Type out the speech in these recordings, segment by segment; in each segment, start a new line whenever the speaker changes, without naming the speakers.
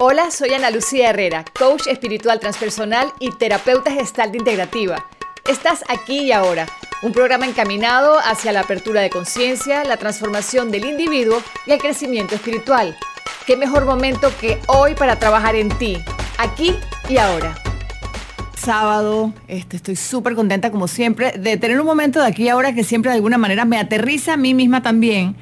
Hola, soy Ana Lucía Herrera, coach espiritual transpersonal y terapeuta gestal integrativa. Estás aquí y ahora, un programa encaminado hacia la apertura de conciencia, la transformación del individuo y el crecimiento espiritual. ¿Qué mejor momento que hoy para trabajar en ti, aquí y ahora?
sábado. Este, estoy súper contenta, como siempre, de tener un momento de aquí y ahora que siempre de alguna manera me aterriza a mí misma también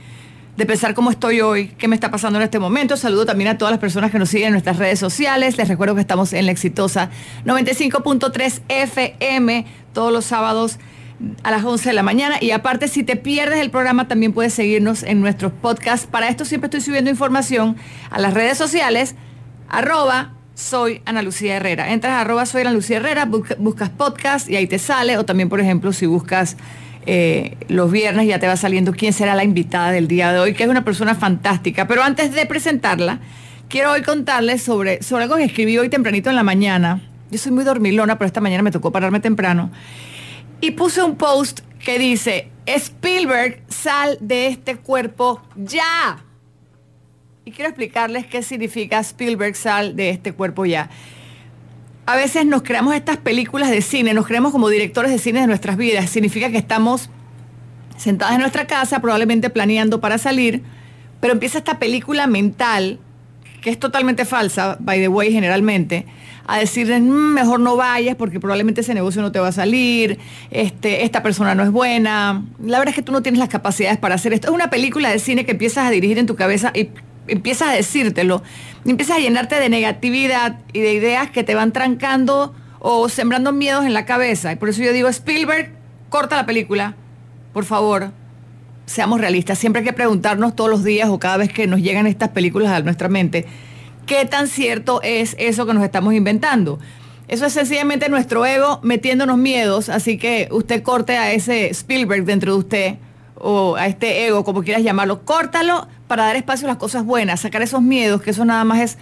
de pensar cómo estoy hoy, qué me está pasando en este momento. Saludo también a todas las personas que nos siguen en nuestras redes sociales. Les recuerdo que estamos en la exitosa 95.3 FM todos los sábados a las 11 de la mañana. Y aparte, si te pierdes el programa, también puedes seguirnos en nuestros podcasts. Para esto siempre estoy subiendo información a las redes sociales, arroba soy Ana Lucía Herrera. Entras a arroba soy Ana Lucía Herrera, buscas podcast y ahí te sale. O también, por ejemplo, si buscas eh, los viernes ya te va saliendo quién será la invitada del día de hoy, que es una persona fantástica. Pero antes de presentarla, quiero hoy contarles sobre, sobre algo que escribí hoy tempranito en la mañana. Yo soy muy dormilona, pero esta mañana me tocó pararme temprano. Y puse un post que dice, Spielberg, sal de este cuerpo ya. Y quiero explicarles qué significa Spielberg, sal de este cuerpo ya a veces nos creamos estas películas de cine, nos creemos como directores de cine de nuestras vidas. Significa que estamos sentadas en nuestra casa, probablemente planeando para salir, pero empieza esta película mental, que es totalmente falsa, by the way, generalmente, a decirles, mm, mejor no vayas porque probablemente ese negocio no te va a salir, este, esta persona no es buena. La verdad es que tú no tienes las capacidades para hacer esto. Es una película de cine que empiezas a dirigir en tu cabeza y empiezas a decírtelo, empiezas a llenarte de negatividad y de ideas que te van trancando o sembrando miedos en la cabeza. Y por eso yo digo, Spielberg, corta la película, por favor. Seamos realistas, siempre hay que preguntarnos todos los días o cada vez que nos llegan estas películas a nuestra mente, ¿qué tan cierto es eso que nos estamos inventando? Eso es sencillamente nuestro ego metiéndonos miedos, así que usted corte a ese Spielberg dentro de usted o a este ego, como quieras llamarlo, córtalo para dar espacio a las cosas buenas, sacar esos miedos, que eso nada más es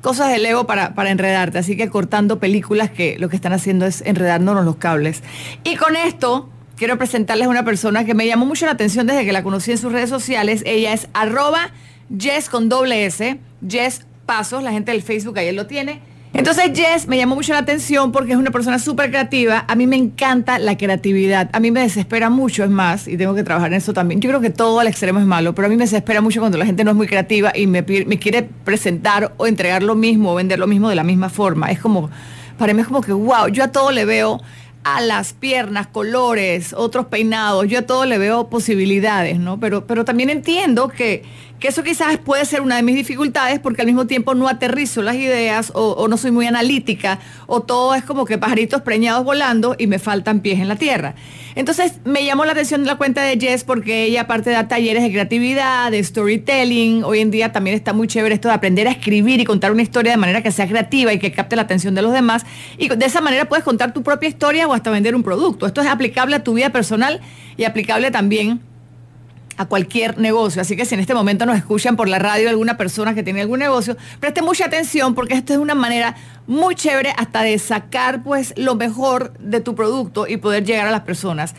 cosas del ego para, para enredarte. Así que cortando películas que lo que están haciendo es enredándonos los cables. Y con esto quiero presentarles a una persona que me llamó mucho la atención desde que la conocí en sus redes sociales. Ella es arroba Jess con doble S, Jess Pasos, la gente del Facebook ahí lo tiene. Entonces Jess me llamó mucho la atención porque es una persona súper creativa. A mí me encanta la creatividad. A mí me desespera mucho, es más, y tengo que trabajar en eso también. Yo creo que todo al extremo es malo, pero a mí me desespera mucho cuando la gente no es muy creativa y me, quiere presentar o entregar lo mismo o vender lo mismo de la misma forma. Es como, para mí es como que, wow, yo a todo le veo alas, piernas, colores, otros peinados, yo a todo le veo posibilidades, ¿no? Pero, pero también entiendo que que eso quizás puede ser una de mis dificultades porque al mismo tiempo no aterrizo las ideas o, no soy muy analítica o todo es como que pajaritos preñados volando y me faltan pies en la tierra. Entonces me llamó la atención la cuenta de Jess porque ella aparte da talleres de creatividad, de storytelling, hoy en día también está muy chévere esto de aprender a escribir y contar una historia de manera que sea creativa y que capte la atención de los demás y de esa manera puedes contar tu propia historia o hasta vender un producto. Esto es aplicable a tu vida personal y aplicable también a cualquier negocio. Así que si en este momento nos escuchan por la radio alguna persona que tiene algún negocio, preste mucha atención porque esto es una manera muy chévere hasta de sacar pues lo mejor de tu producto y poder llegar a las personas.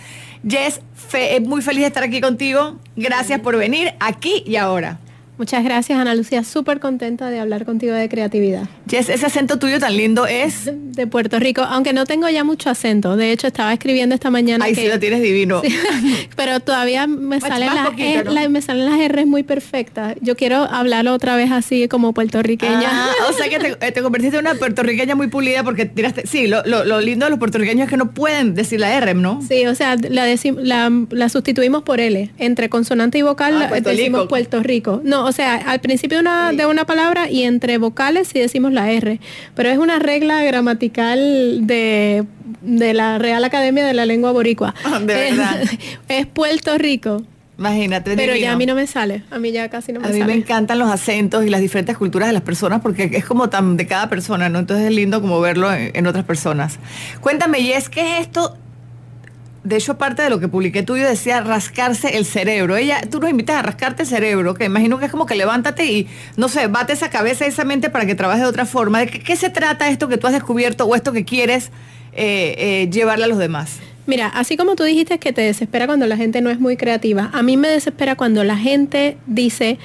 Jess, fe, muy feliz de estar aquí contigo. Gracias por venir aquí y ahora.
Muchas gracias, Ana Lucía. Súper contenta de hablar contigo de creatividad.
Yes, ese acento tuyo tan lindo es...
De Puerto Rico, aunque no tengo ya mucho acento. De hecho, estaba escribiendo esta mañana
Ay, sí, lo tienes divino.
pero todavía me salen, las, e, me salen las R muy perfectas. Yo quiero hablarlo otra vez así como puertorriqueña.
Ah, o sea que te, te, convertiste en una puertorriqueña muy pulida porque tiraste... Sí, lo, lo, lindo de los puertorriqueños es que no pueden decir la R, ¿no?
Sí, o sea, la, la, sustituimos por L. Entre consonante y vocal ah, decimos Puerto Rico. No, o sea, al principio de una, de una palabra y entre vocales sí decimos la R, pero es una regla gramatical de, la Real Academia de la Lengua Boricua.
Ah, de verdad.
Es, Puerto Rico.
Imagínate.
Pero ya a mí no me sale, a mí ya casi no me sale.
A mí me encantan los acentos y las diferentes culturas de las personas porque es como tan de cada persona, ¿no? Entonces es lindo como verlo en, en otras personas. Cuéntame, y es que esto de hecho, parte de lo que publiqué tuyo decía rascarse el cerebro. Ella, tú nos invitas a rascarte el cerebro, que imagino que es como que levántate y, no sé, bate esa cabeza y esa mente para que trabaje de otra forma. ¿De qué, se trata esto que tú has descubierto o esto que quieres eh, eh, llevarle a los demás?
Mira, así como tú dijiste que te desespera cuando la gente no es muy creativa, a mí me desespera cuando la gente dice,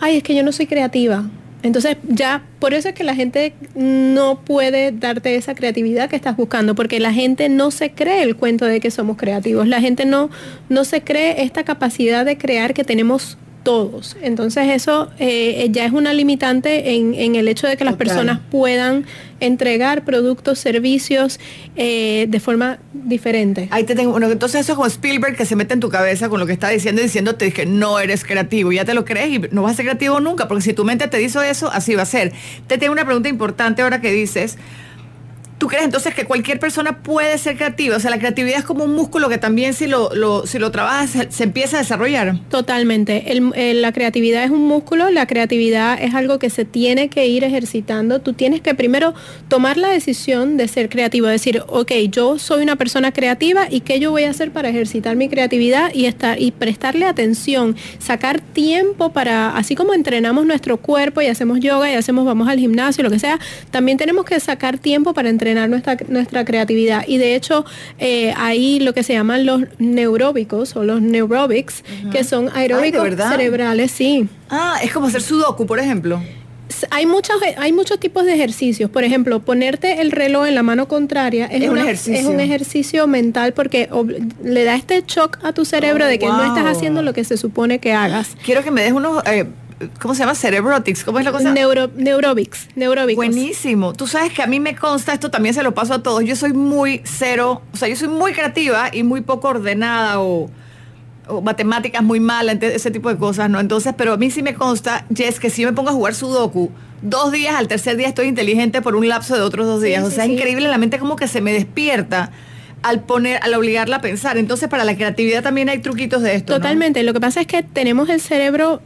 ay, es que yo no soy creativa Entonces ya, por eso es que la gente no puede darte esa creatividad que estás buscando, porque la gente no se cree el cuento de que somos creativos, la gente no, no se cree esta capacidad de crear que tenemos todos. Entonces eso eh, ya es una limitante en, el hecho de que las personas puedan entregar productos, servicios eh, de forma diferente.
Ahí te tengo, bueno, entonces eso es como Spielberg que se mete en tu cabeza con lo que está diciendo y diciéndote que no eres creativo, ya te lo crees y no vas a ser creativo nunca, porque si tu mente te dice eso, así va a ser. Te tengo una pregunta importante ahora que dices, ¿Tú crees entonces que cualquier persona puede ser creativa? O sea, la creatividad es como un músculo que también si lo, si lo trabajas se, empieza a desarrollar.
Totalmente. la creatividad es un músculo, la creatividad es algo que se tiene que ir ejercitando. Tú tienes que primero tomar la decisión de ser creativo, decir, ok, yo soy una persona creativa y qué yo voy a hacer para ejercitar mi creatividad y, estar, y prestarle atención, sacar tiempo para, así como entrenamos nuestro cuerpo y hacemos yoga y hacemos, vamos al gimnasio, lo que sea, también tenemos que sacar tiempo para entrenar nuestra, nuestra creatividad. Y de hecho, eh, hay lo que se llaman los neuróbicos o los neurobics, que son aeróbicos cerebrales, sí.
Ah, es como hacer sudoku, por ejemplo
hay muchos hay muchos tipos de ejercicios. Por ejemplo, ponerte el reloj en la mano contraria es, un, ejercicio. es un ejercicio mental porque le da este shock a tu cerebro de que no estás haciendo lo que se supone que hagas.
Quiero que me des unos eh, ¿cómo se llama? Cerebrotics, ¿cómo es la cosa?
Neuro, neurobics,
Buenísimo. Tú sabes que a mí me consta, esto también se lo paso a todos, yo soy muy cero, o sea, yo soy muy creativa y muy poco ordenada o, matemáticas muy malas, ese tipo de cosas, ¿no? Entonces, pero a mí sí me consta, Jess, que si me pongo a jugar Sudoku, dos días, al tercer día estoy inteligente por un lapso de otros dos días. o sea, es increíble la mente como que se me despierta al poner, al obligarla a pensar. Entonces, para la creatividad también hay truquitos de esto.
Totalmente. Lo que pasa es que tenemos el cerebro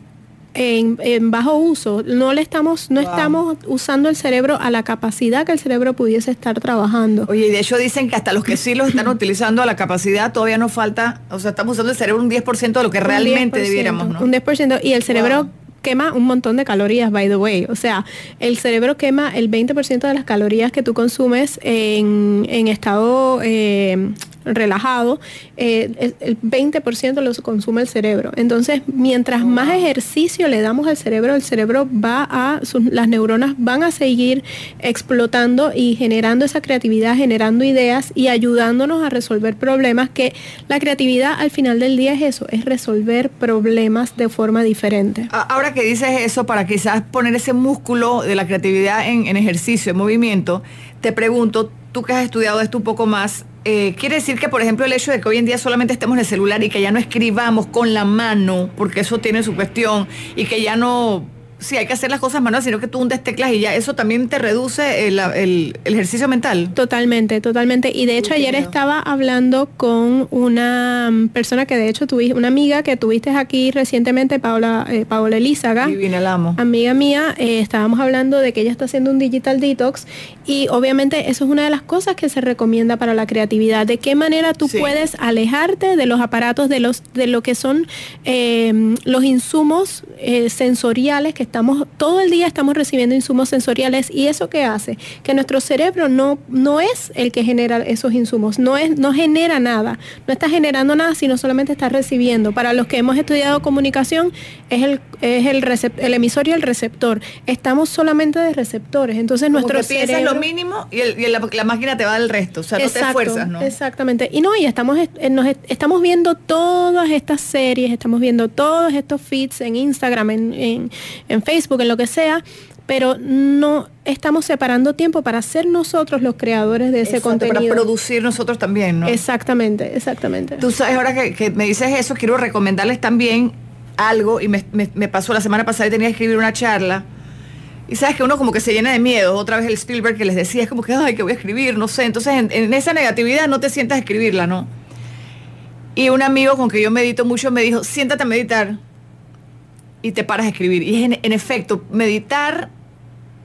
en, bajo uso. No le estamos, no estamos usando el cerebro a la capacidad que el cerebro pudiese estar trabajando.
Oye, y de hecho dicen que hasta los que sí lo están utilizando a la capacidad todavía nos falta, o sea, estamos usando el cerebro un 10% de lo que realmente debiéramos, ¿no?
Un 10%. Y el cerebro quema un montón de calorías, by the way. O sea, el cerebro quema el 20% de las calorías que tú consumes en, en estado eh, relajado, eh, el 20% lo consume el cerebro. Entonces, mientras más ejercicio le damos al cerebro, el cerebro va a, las neuronas van a seguir explotando y generando esa creatividad, generando ideas y ayudándonos a resolver problemas, que la creatividad al final del día es eso, es resolver problemas de forma diferente.
Ahora que dices eso, para quizás poner ese músculo de la creatividad en, en ejercicio, en movimiento, te pregunto, tú que has estudiado esto un poco más, eh, quiere decir que, por ejemplo, el hecho de que hoy en día solamente estemos en el celular y que ya no escribamos con la mano, porque eso tiene su cuestión, y que ya no sí hay que hacer las cosas manuales, sino que tú hundes teclas y ya eso también te reduce el, ejercicio mental.
Totalmente, totalmente. Y de hecho ayer estaba hablando con una persona que de hecho tuviste, una amiga que tuviste aquí recientemente, Paola, eh, Paola Elízaga.
Divina, la amo.
Amiga mía, eh, estábamos hablando de que ella está haciendo un digital detox y obviamente eso es una de las cosas que se recomienda para la creatividad. De qué manera tú puedes alejarte de los aparatos, de los, de lo que son eh, los insumos sensoriales que estamos, todo el día estamos recibiendo insumos sensoriales y eso qué hace? Que nuestro cerebro no, no es el que genera esos insumos, no, es, no genera nada, no está generando nada, sino solamente está recibiendo. Para los que hemos estudiado comunicación, es el, es el, el emisor y el receptor. Estamos solamente de receptores. Entonces nuestro
cerebro... mínimo y, la, máquina te va del resto, o sea, no te esfuerzas, ¿no?
Exactamente. Y no, y estamos, eh, nos, estamos viendo todas estas series, estamos viendo todos estos feeds en Instagram, en, en Facebook, en lo que sea, pero no estamos separando tiempo para ser nosotros los creadores de ese contenido.
Para producir nosotros también, ¿no?
Exactamente, exactamente.
Tú sabes, ahora que, me dices eso, quiero recomendarles también algo, y me, pasó la semana pasada y tenía que escribir una charla. Y sabes que uno como que se llena de miedo, otra vez el Spielberg que les decía, es como que, ay, que voy a escribir, no sé. Entonces en, en esa negatividad no te sientas a escribirla, ¿no? Y un amigo con que yo medito mucho me dijo, siéntate a meditar y te paras a escribir. Y en, en efecto, meditar,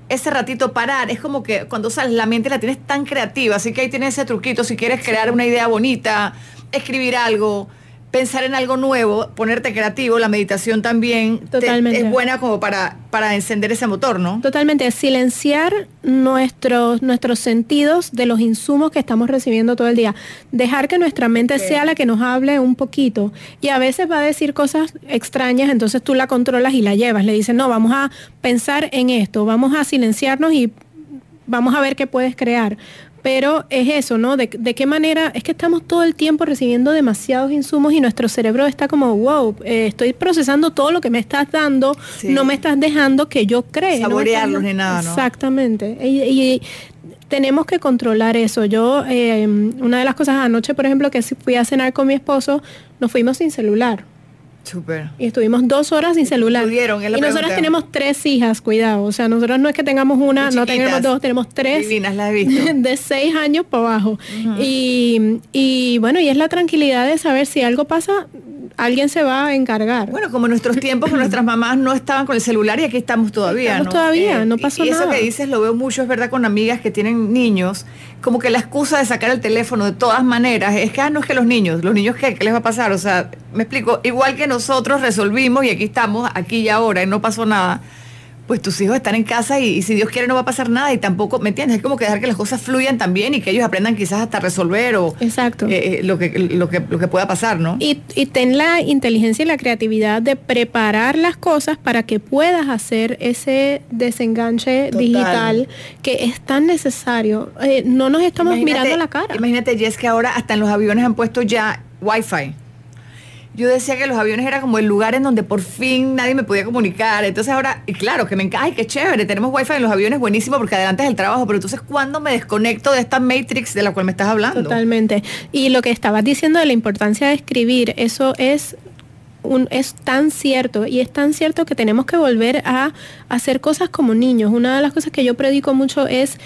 ese ratito parar, es como que cuando sales la mente la tienes tan creativa, así que ahí tienes ese truquito, si quieres crear una idea bonita, escribir algo, pensar en algo nuevo, ponerte creativo, la meditación también Totalmente. es buena como para, para encender ese motor, ¿no?
Totalmente, silenciar nuestros, nuestros sentidos de los insumos que estamos recibiendo todo el día. Dejar que nuestra mente sea la que nos hable un poquito. Y a veces va a decir cosas extrañas, entonces tú la controlas y la llevas. Le dices, no, vamos a pensar en esto, vamos a silenciarnos y vamos a ver qué puedes crear. Pero es eso, ¿no? De, qué manera, es que estamos todo el tiempo recibiendo demasiados insumos y nuestro cerebro está como, wow, eh, estoy procesando todo lo que me estás dando, no me estás dejando que yo crea.
Saborearlos ni nada,
¿no? Exactamente. Y, tenemos que controlar eso. Yo, eh, una de las cosas anoche, por ejemplo, que fui a cenar con mi esposo, nos fuimos sin celular.
Súper.
Y estuvimos dos horas sin celular. y nosotros tenemos tres hijas, cuidado. O sea, nosotros no es que tengamos una, no tenemos dos, tenemos tres.
Divinas, las he visto.
De seis años para abajo. y, y bueno, y es la tranquilidad de saber si algo pasa, alguien se va a encargar.
Bueno, como en nuestros tiempos, nuestras mamás no estaban con el celular y aquí estamos todavía.
Estamos todavía, eh, no pasó nada.
Y eso que dices lo veo mucho, es verdad, con amigas que tienen niños, como que la excusa de sacar el teléfono de todas maneras es que, ah, no es que los niños, los niños, ¿qué, ¿Qué les va a pasar? O sea, me explico, igual que nosotros resolvimos y aquí estamos, aquí y ahora, y no pasó nada pues tus hijos están en casa y, si Dios quiere no va a pasar nada y tampoco, ¿me entiendes? Es como que dejar que las cosas fluyan también y que ellos aprendan quizás hasta resolver o
Exacto.
Eh, eh, lo, que, lo, que, lo que pueda pasar, ¿no?
Y, y, ten la inteligencia y la creatividad de preparar las cosas para que puedas hacer ese desenganche digital que es tan necesario. Eh, no nos estamos mirando la cara.
Imagínate, Jess, que ahora hasta en los aviones han puesto ya Wi-Fi yo decía que los aviones era como el lugar en donde por fin nadie me podía comunicar. Entonces ahora, y claro, que me encanta, ay, qué chévere, tenemos wifi en los aviones, buenísimo, porque adelante es el trabajo, pero entonces, ¿cuándo me desconecto de esta matrix de la cual me estás hablando?
Totalmente. Y lo que estabas diciendo de la importancia de escribir, eso es un, es tan cierto y es tan cierto que tenemos que volver a hacer cosas como niños. Una de las cosas que yo predico mucho es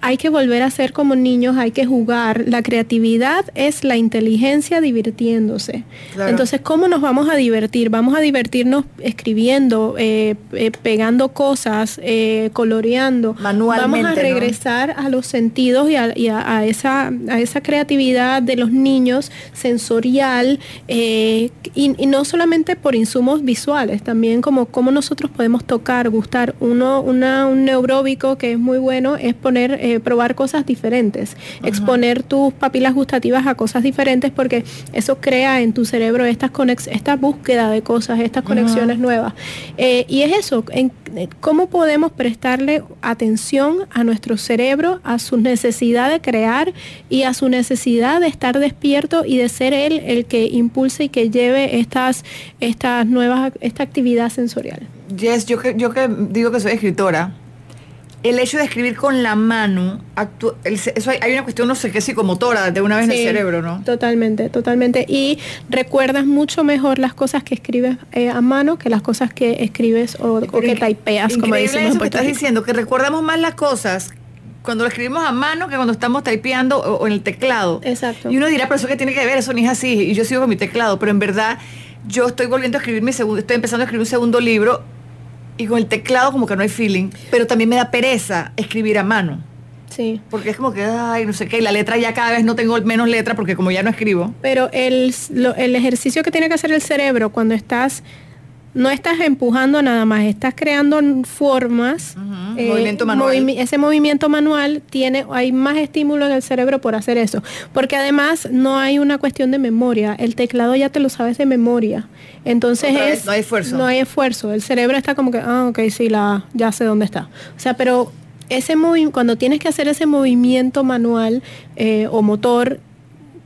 hay que volver a ser como niños, hay que jugar. La creatividad es la inteligencia divirtiéndose. Entonces, ¿cómo nos vamos a divertir? Vamos a divertirnos escribiendo, eh, eh, pegando cosas, eh, coloreando.
Manualmente.
Vamos a regresar a los sentidos y, a, esa, a esa creatividad de los niños sensorial y, no solamente por insumos visuales, también como cómo nosotros podemos tocar, gustar. Uno, una, un neuróbico que es muy bueno es poner eh, probar cosas diferentes, exponer tus papilas gustativas a cosas diferentes porque eso crea en tu cerebro estas esta búsqueda de cosas, estas conexiones nuevas. Eh, y es eso, en, eh, cómo podemos prestarle atención a nuestro cerebro, a su necesidad de crear y a su necesidad de estar despierto y de ser él el que impulse y que lleve estas, estas nuevas, esta actividad sensorial.
Yes, yo que, yo que digo que soy escritora, el hecho de escribir con la mano, eso hay, una cuestión, no sé qué, psicomotora de una vez en el cerebro, ¿no?
Totalmente, totalmente. Y recuerdas mucho mejor las cosas que escribes eh, a mano que las cosas que escribes o, que taipeas, como decimos
eso que estás diciendo, que recordamos más las cosas cuando lo escribimos a mano que cuando estamos typeando o, en el teclado.
Exacto.
Y uno dirá, pero eso que tiene que ver, eso ni es así. Y yo sigo con mi teclado, pero en verdad yo estoy volviendo a escribir mi segundo, estoy empezando a escribir un segundo libro y con el teclado como que no hay feeling, pero también me da pereza escribir a mano.
Sí.
Porque es como que, ay, no sé qué, y la letra ya cada vez no tengo menos letra porque como ya no escribo.
Pero el, el ejercicio que tiene que hacer el cerebro cuando estás no estás empujando nada más, estás creando formas.
Eh, movimiento manual.
ese movimiento manual tiene, hay más estímulo en el cerebro por hacer eso. Porque además no hay una cuestión de memoria. El teclado ya te lo sabes de memoria. Entonces es.
no hay esfuerzo.
No hay esfuerzo. El cerebro está como que, ah, ok, sí, la, ya sé dónde está. O sea, pero ese cuando tienes que hacer ese movimiento manual eh, o motor,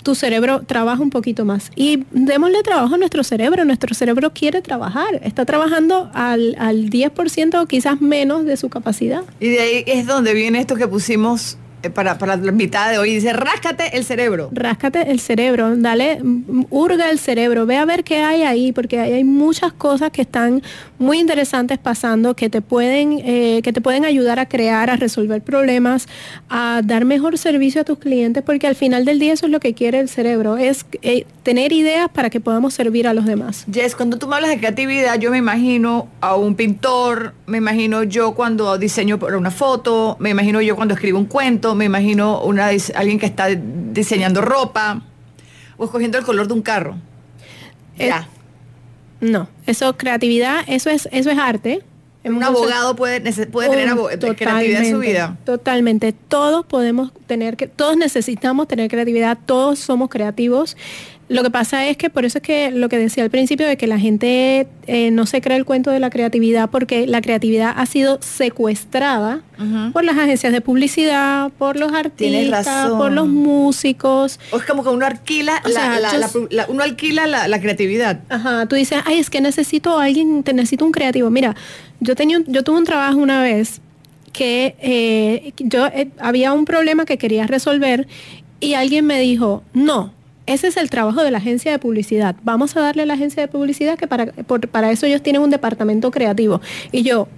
tu cerebro trabaja un poquito más. Y démosle trabajo a nuestro cerebro. Nuestro cerebro quiere trabajar. Está trabajando al, al 10% o quizás menos de su capacidad.
Y de ahí es donde viene esto que pusimos para, para, la mitad de hoy. Dice, ráscate el cerebro.
Ráscate el cerebro, dale, hurga el cerebro, ve a ver qué hay ahí, porque hay, muchas cosas que están muy interesantes pasando que te pueden, eh, que te pueden ayudar a crear, a resolver problemas, a dar mejor servicio a tus clientes, porque al final del día eso es lo que quiere el cerebro, es eh, tener ideas para que podamos servir a los demás.
Yes, cuando tú me hablas de creatividad, yo me imagino a un pintor, me imagino yo cuando diseño una foto, me imagino yo cuando escribo un cuento, me imagino una, alguien que está diseñando ropa o escogiendo el color de un carro. ya.
no, eso creatividad, eso es, eso es arte.
Un abogado puede, puede tener creatividad en su vida.
Totalmente. Todos podemos tener que, todos necesitamos tener creatividad, todos somos creativos. Lo que pasa es que por eso es que lo que decía al principio de que la gente eh, no se cree el cuento de la creatividad porque la creatividad ha sido secuestrada por las agencias de publicidad, por los artistas, por los músicos.
O es como que uno alquila, la, uno alquila la, creatividad.
Ajá, tú dices, ay, es que necesito a alguien, te necesito un creativo. Mira, yo, tenía, yo tuve un trabajo una vez que eh, yo eh, había un problema que quería resolver y alguien me dijo, no, ese es el trabajo de la agencia de publicidad. Vamos a darle a la agencia de publicidad que para, para eso ellos tienen un departamento creativo. Y yo,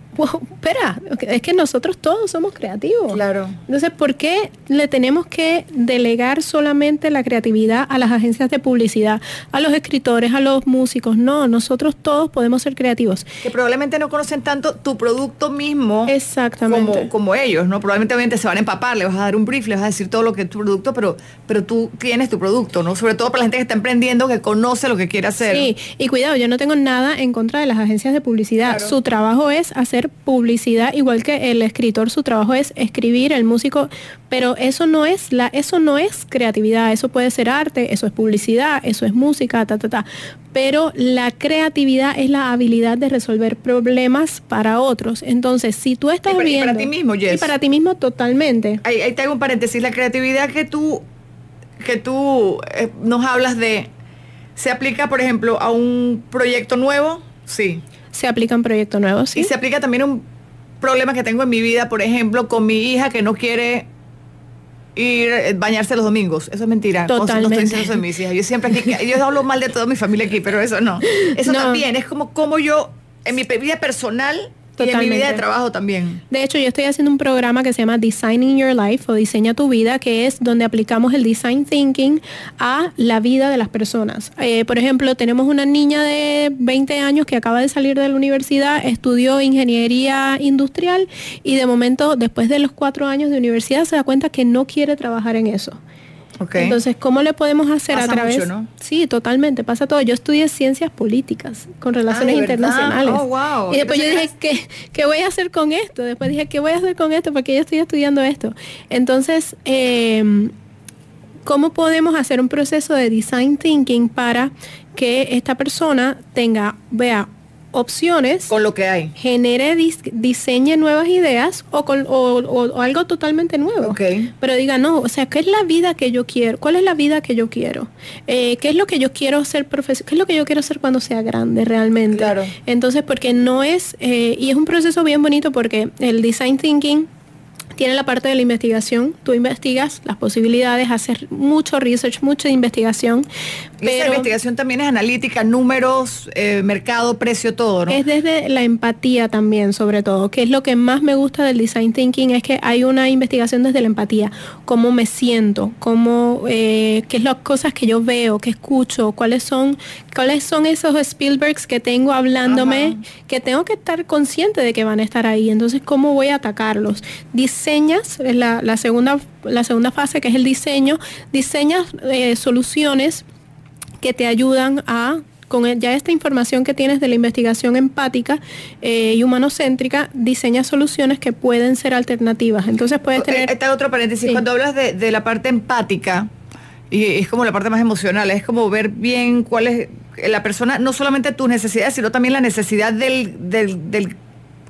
espera, es que nosotros todos somos creativos.
Claro.
Entonces, ¿por qué le tenemos que delegar solamente la creatividad a las agencias de publicidad, a los escritores, a los músicos? No, nosotros todos podemos ser creativos.
Que probablemente no conocen tanto tu producto mismo
Exactamente.
Como, como ellos, ¿no? Probablemente obviamente se van a empapar, le vas a dar un brief, le vas a decir todo lo que es tu producto, pero, pero tú tienes tu producto, ¿no? Sobre todo para la gente que está emprendiendo, que conoce lo que quiere hacer.
Sí, y cuidado, yo no tengo nada en contra de las agencias de publicidad. Su trabajo es hacer publicidad, igual que el escritor, su trabajo es escribir, el músico, pero eso no es la, eso no es creatividad, eso puede ser arte, eso es publicidad, eso es música, ta ta ta. Pero la creatividad es la habilidad de resolver problemas para otros. Entonces, si tú estás
y
viendo.
para ti mismo.
Y para ti mismo totalmente.
Ahí, ahí te hago un paréntesis. La creatividad que tú, que tú eh, nos hablas de, ¿se aplica, por ejemplo, a un proyecto nuevo? Sí
se aplica un proyecto nuevo, ¿sí?
Y se aplica también un problema que tengo en mi vida, por ejemplo, con mi hija que no quiere ir eh, bañarse los domingos. Eso es mentira.
Totalmente.
No estoy diciendo eso de mis hijas. Yo siempre aquí, yo hablo mal de toda mi familia aquí, pero eso no. Eso también es como como yo en mi vida personal Totalmente. Y en mi vida de trabajo también.
De hecho, yo estoy haciendo un programa que se llama Designing Your Life o Diseña tu vida, que es donde aplicamos el design thinking a la vida de las personas. Eh, por ejemplo, tenemos una niña de 20 años que acaba de salir de la universidad, estudió ingeniería industrial y de momento, después de los cuatro años de universidad, se da cuenta que no quiere trabajar en eso. Entonces, ¿cómo le podemos hacer a través? Mucho, ¿no? Sí, totalmente, pasa todo. Yo estudié ciencias políticas con relaciones internacionales.
Oh,
y después yo dije, ¿qué, ¿qué, voy a hacer con esto? Después dije, ¿qué voy a hacer con esto? Porque yo estoy estudiando esto. Entonces, eh, ¿cómo podemos hacer un proceso de design thinking para que esta persona tenga, vea, opciones.
Con lo que hay.
Genere, diseñe nuevas ideas o, con, o, algo totalmente nuevo. Pero diga, no, o sea, ¿qué es la vida que yo quiero? ¿Cuál es la vida que yo quiero? Eh, ¿Qué es lo que yo quiero ser profesional? ¿Qué es lo que yo quiero ser cuando sea grande realmente?
Claro.
Entonces, porque no es, eh, y es un proceso bien bonito porque el design thinking tiene la parte de la investigación. Tú investigas las posibilidades, hacer mucho research, mucha investigación.
Pero Esa investigación también es analítica, números, eh, mercado, precio, todo, ¿no?
Es desde la empatía también, sobre todo, que es lo que más me gusta del design thinking, es que hay una investigación desde la empatía. Cómo me siento, cómo, eh, qué es las cosas que yo veo, que escucho, cuáles son, cuáles son esos Spielbergs que tengo hablándome, que tengo que estar consciente de que van a estar ahí. Entonces, ¿cómo voy a atacarlos? Diseñas, la, la, segunda, la segunda fase que es el diseño, diseñas eh, soluciones que te ayudan a con ya esta información que tienes de la investigación empática eh, y humanocéntrica, diseña soluciones que pueden ser alternativas. Entonces puedes eh, tener...
Está otro paréntesis. Cuando hablas de, de, la parte empática, y es como la parte más emocional, es como ver bien cuál es la persona, no solamente tus necesidades, sino también la necesidad del, del, del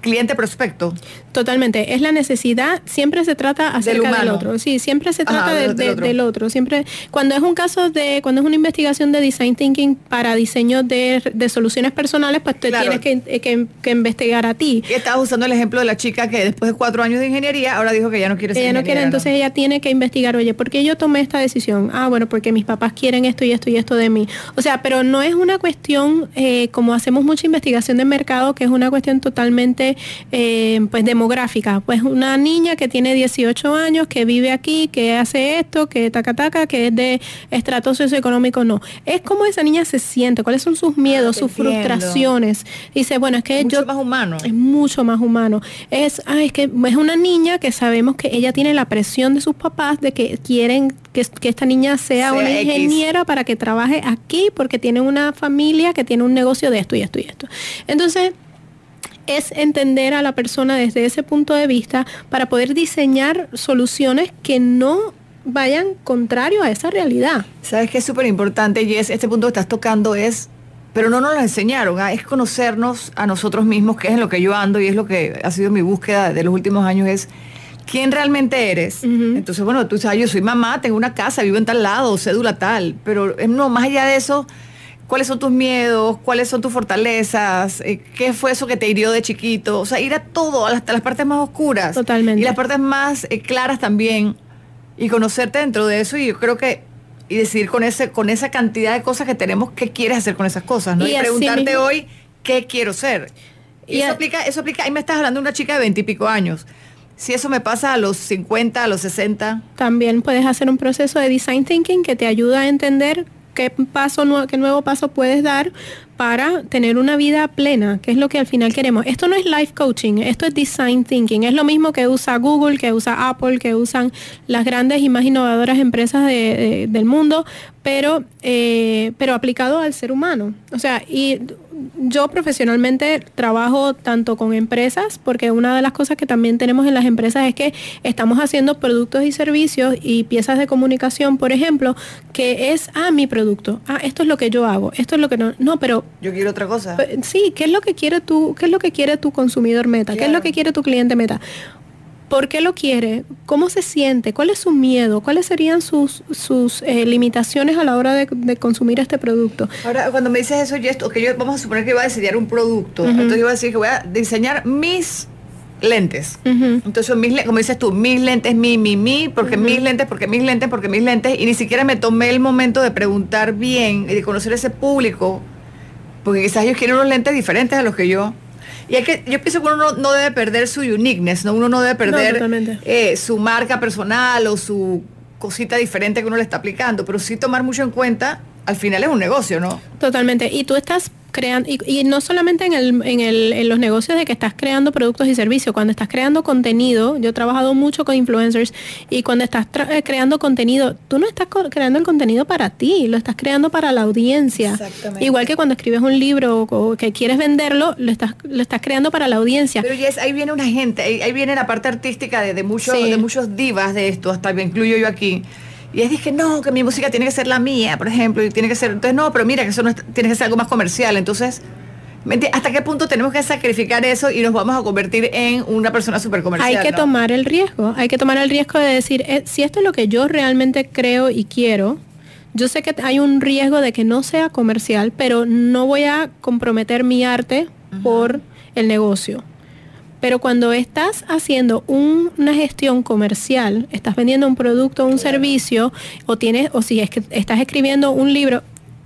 cliente prospecto.
Totalmente, es la necesidad, siempre se trata acerca del, otro, sí, siempre se trata del, otro. siempre, cuando es un caso de, cuando es una investigación de design thinking para diseño de, soluciones personales, pues te tienes que, investigar a ti.
Y estabas usando el ejemplo de la chica que después de cuatro años de ingeniería, ahora dijo que ya no quiere ser
Ella no quiere, entonces ella tiene que investigar, oye, ¿por qué yo tomé esta decisión? Ah, bueno, porque mis papás quieren esto y esto y esto de mí. O sea, pero no es una cuestión, eh, como hacemos mucha investigación de mercado, que es una cuestión totalmente de eh, pues demográfica, pues una niña que tiene 18 años, que vive aquí, que hace esto, que taca taca, que es de estrato socioeconómico, no. Es como esa niña se siente, cuáles son sus miedos, ah, sus frustraciones. Dice, bueno, es que
mucho más humano.
Es mucho más humano. Es, ay, es que es una niña que sabemos que ella tiene la presión de sus papás de que quieren que, esta niña sea, una ingeniera para que trabaje aquí porque tiene una familia que tiene un negocio de esto y esto y esto. Entonces, es entender a la persona desde ese punto de vista para poder diseñar soluciones que no vayan contrario a esa realidad.
Sabes que es súper importante, Jess, este punto que estás tocando es, pero no nos lo enseñaron, ¿ah? es conocernos a nosotros mismos, que es en lo que yo ando y es lo que ha sido mi búsqueda de los últimos años, es quién realmente eres. Entonces, bueno, tú sabes, yo soy mamá, tengo una casa, vivo en tal lado, cédula tal, pero eh, no, más allá de eso, ¿cuáles son tus miedos? ¿Cuáles son tus fortalezas? Eh, ¿Qué fue eso que te hirió de chiquito? O sea, ir a todo, hasta las partes más oscuras.
Totalmente.
Y las partes más eh, claras también. Y conocerte dentro de eso y yo creo que y decidir con ese con esa cantidad de cosas que tenemos qué quieres hacer con esas cosas, ¿no? Y, preguntarte hoy qué quiero ser. Y, eso aplica, eso aplica, ahí me estás hablando de una chica de veintipico años. Si eso me pasa a los 50, a los 60.
También puedes hacer un proceso de design thinking que te ayuda a entender qué paso qué nuevo paso puedes dar para tener una vida plena, que es lo que al final queremos. Esto no es life coaching, esto es design thinking. Es lo mismo que usa Google, que usa Apple, que usan las grandes y más innovadoras empresas del mundo, pero, eh, pero aplicado al ser humano. O sea, y yo profesionalmente trabajo tanto con empresas, porque una de las cosas que también tenemos en las empresas es que estamos haciendo productos y servicios y piezas de comunicación, por ejemplo, que es, ah, mi producto, ah, esto es lo que yo hago, esto es lo que no, no, pero...
Yo quiero otra cosa.
Sí, ¿qué es lo que quiere tu, qué es lo que quiere tu consumidor meta? ¿Qué es lo que quiere tu cliente meta? ¿Por qué lo quiere? ¿Cómo se siente? ¿Cuál es su miedo? ¿Cuáles serían sus, sus eh, limitaciones a la hora de, consumir este producto?
Ahora, cuando me dices eso, yo, que yo vamos a suponer que iba a diseñar un producto. Entonces yo voy a decir que voy a diseñar mis lentes. Entonces, como dices tú, mis lentes, mi, mi, mi, porque mis lentes, porque mis lentes, porque mis lentes, y ni siquiera me tomé el momento de preguntar bien y de conocer ese público, porque quizás ellos quieren unos lentes diferentes a los que yo. Y hay que, yo pienso que uno no, debe perder su uniqueness, ¿no? Uno no debe perder eh, su marca personal o su cosita diferente que uno le está aplicando, pero sí tomar mucho en cuenta, al final es un negocio, ¿no?
Totalmente. Y tú estás creando, y, no solamente en, el, en, el, en los negocios de que estás creando productos y servicios, cuando estás creando contenido, yo he trabajado mucho con influencers, y cuando estás eh, creando contenido, tú no estás creando el contenido para ti, lo estás creando para la audiencia. Igual que cuando escribes un libro o, que quieres venderlo, lo estás, lo estás creando para la audiencia.
Pero yes, ahí viene una gente, ahí, viene la parte artística de, de, muchos de muchos divas de esto, hasta me incluyo yo aquí y es dije, no, que mi música tiene que ser la mía, por ejemplo, y tiene que ser, entonces no, pero mira, que eso no tiene que ser algo más comercial. Entonces, ¿hasta qué punto tenemos que sacrificar eso y nos vamos a convertir en una persona súper comercial?
Hay que tomar el riesgo, hay que tomar el riesgo de decir, eh, si esto es lo que yo realmente creo y quiero, yo sé que hay un riesgo de que no sea comercial, pero no voy a comprometer mi arte por el negocio. Pero cuando estás haciendo una gestión comercial, estás vendiendo un producto o un servicio, o tienes, o si es que estás escribiendo un libro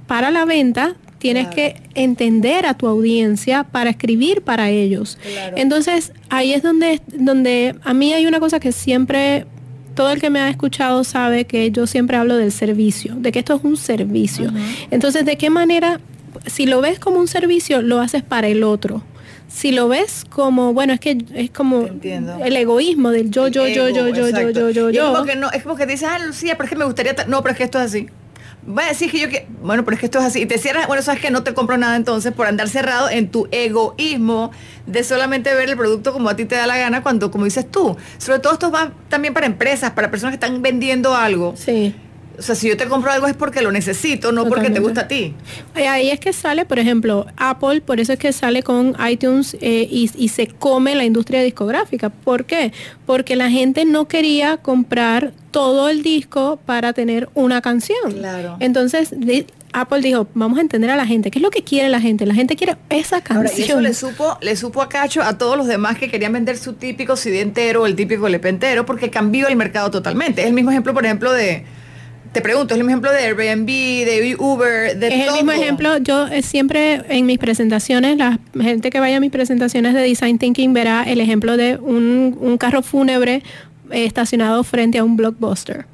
para la venta, tienes que entender a tu audiencia para escribir para ellos. Entonces, ahí es donde, donde a mí hay una cosa que siempre todo el que me ha escuchado sabe que yo siempre hablo del servicio, de que esto es un servicio. Entonces, ¿de qué manera, si lo ves como un servicio, lo haces para el otro? Si lo ves como, bueno, es que es como el egoísmo del yo, yo, yo, yo, yo, yo, yo, yo, yo.
Es como que no, es como que dices, ah, Lucía, pero es que me gustaría, no, pero es que esto es así. Voy a decir que yo que, bueno, pero es que esto es así. Y te cierras, bueno, sabes que no te compro nada entonces por andar cerrado en tu egoísmo de solamente ver el producto como a ti te da la gana cuando, como dices tú. Sobre todo esto va también para empresas, para personas que están vendiendo algo.
Sí
o sea, si yo te compro algo es porque lo necesito, no porque te gusta a ti.
Ahí es que sale, por ejemplo, Apple, por eso es que sale con iTunes eh, y, se come la industria discográfica. ¿Por qué? Porque la gente no quería comprar todo el disco para tener una canción.
Claro.
Entonces, Apple dijo, vamos a entender a la gente. ¿Qué es lo que quiere la gente? La gente quiere esa canción. Ahora, y eso
le supo, le supo a Cacho a todos los demás que querían vender su típico CD entero, el típico LP entero, porque cambió el mercado totalmente. Es el mismo ejemplo, por ejemplo, de te pregunto, es el mismo ejemplo de Airbnb, de Uber, de
Es el mismo ejemplo, yo eh, siempre en mis presentaciones, la gente que vaya a mis presentaciones de Design Thinking verá el ejemplo de un, un carro fúnebre eh, estacionado frente a un blockbuster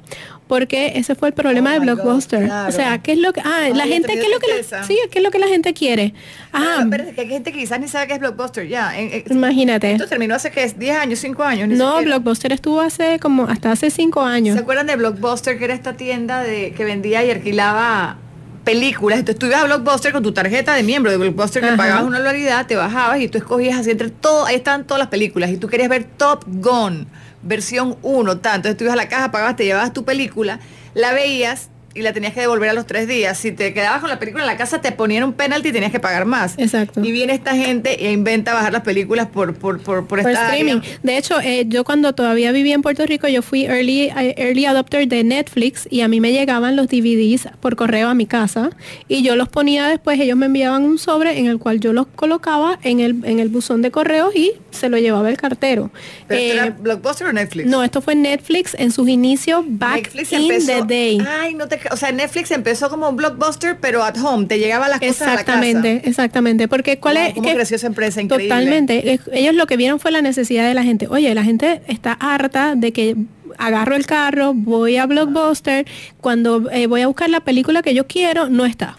porque ese fue el problema oh de Blockbuster. O sea, ¿qué es lo que ah, la gente qué es lo que sí, qué es lo que la gente quiere?
Ah, pero que hay gente que quizás ni sabe qué es Blockbuster ya.
imagínate.
Esto terminó hace que es 10 años, 5 años.
no, Blockbuster estuvo hace como hasta hace 5 años.
¿Se acuerdan de Blockbuster que era esta tienda de que vendía y alquilaba películas. Entonces tú ibas a Blockbuster con tu tarjeta de miembro de Blockbuster que pagabas una anualidad, te bajabas y tú escogías así entre todo, ahí estaban todas las películas y tú querías ver Top Gun versión 1, tanto. Tú a la caja, pagabas, te llevabas tu película, la veías y la tenías que devolver a los tres días. Si te quedabas con la película en la casa, te ponían un penalti y tenías que pagar más.
Exacto.
Y viene esta gente e inventa bajar las películas por, por, por, por,
streaming. De hecho, eh, yo cuando todavía vivía en Puerto Rico, yo fui early, eh, early adopter de Netflix y a mí me llegaban los DVDs por correo a mi casa y yo los ponía después, ellos me enviaban un sobre en el cual yo los colocaba en el, en el buzón de correos y se lo llevaba el cartero.
era eh, Blockbuster o Netflix?
No, esto fue Netflix en sus inicios back in the day.
Ay, no te o sea, Netflix empezó como un blockbuster, pero at home, te llegaba las cosas a la casa.
Exactamente, porque cuál es...
¿Cómo creció esa empresa? Increíble.
Totalmente. Ellos lo que vieron fue la necesidad de la gente. Oye, la gente está harta de que agarro el carro, voy a Blockbuster, cuando eh, voy a buscar la película que yo quiero, no está.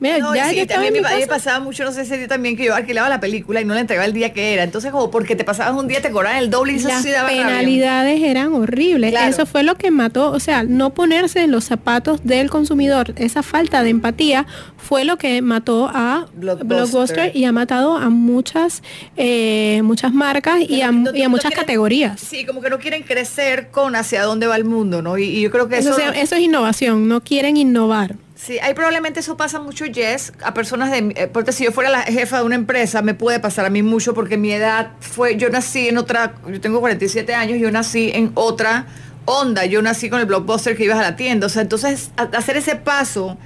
Mira, ya también me, pasaba mucho, no sé si también, que yo alquilaba la película y no la entregaba el día que era. Entonces, como porque te pasabas un día, te cobraban el doble y eso
Las penalidades eran horribles. Eso fue lo que mató, o sea, no ponerse en los zapatos del consumidor, esa falta de empatía fue lo que mató a Blockbuster, y ha matado a muchas, eh, muchas marcas y a, muchas categorías.
Sí, como que no quieren crecer con hacia dónde va el mundo, ¿no? Y, yo creo que eso...
eso es innovación, no quieren innovar.
Sí, hay probablemente eso pasa mucho, Jess, a personas de... Eh, porque si yo fuera la jefa de una empresa, me puede pasar a mí mucho porque mi edad fue... Yo nací en otra... Yo tengo 47 años, yo nací en otra onda. Yo nací con el blockbuster que ibas a la tienda. O sea, entonces hacer ese paso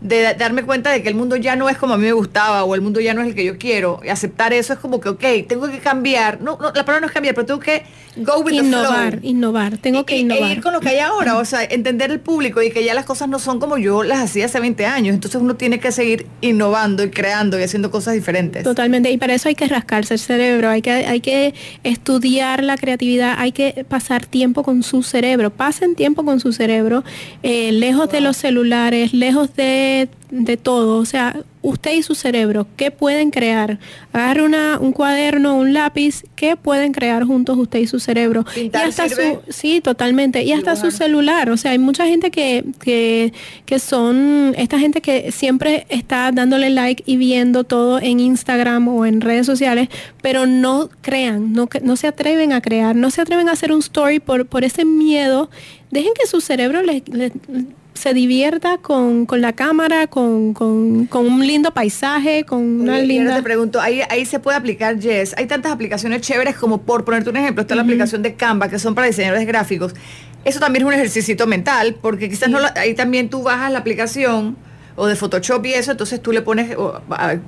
de darme cuenta de que el mundo ya no es como a mí me gustaba o el mundo ya no es el que yo quiero. Y aceptar eso es como que, ok, tengo que cambiar. No, la palabra no es cambiar, pero tengo que go with
innovar, Innovar, tengo que innovar.
E ir con lo que hay ahora, o sea, entender el público y que ya las cosas no son como yo las hacía hace 20 años. Entonces uno tiene que seguir innovando y creando y haciendo cosas diferentes.
Totalmente, y para eso hay que rascarse el cerebro, hay que, hay que estudiar la creatividad, hay que pasar tiempo con su cerebro. Pasen tiempo con su cerebro, eh, lejos de los celulares, lejos de de, todo, o sea, usted y su cerebro, ¿qué pueden crear? Agarre una, un cuaderno, un lápiz, ¿qué pueden crear juntos usted y su cerebro?
y hasta su,
sí, totalmente, y hasta su celular, o sea, hay mucha gente que, que, que son, esta gente que siempre está dándole like y viendo todo en Instagram o en redes sociales, pero no crean, no, no se atreven a crear, no se atreven a hacer un story por, por ese miedo. Dejen que su cerebro les, se divierta con, la cámara, con, un lindo paisaje, con una linda...
te pregunto, ahí, ahí se puede aplicar Yes. Hay tantas aplicaciones chéveres como por ponerte un ejemplo, está la aplicación de Canva, que son para diseñadores gráficos. Eso también es un ejercicio mental, porque quizás no ahí también tú bajas la aplicación o de Photoshop y eso, entonces tú le pones,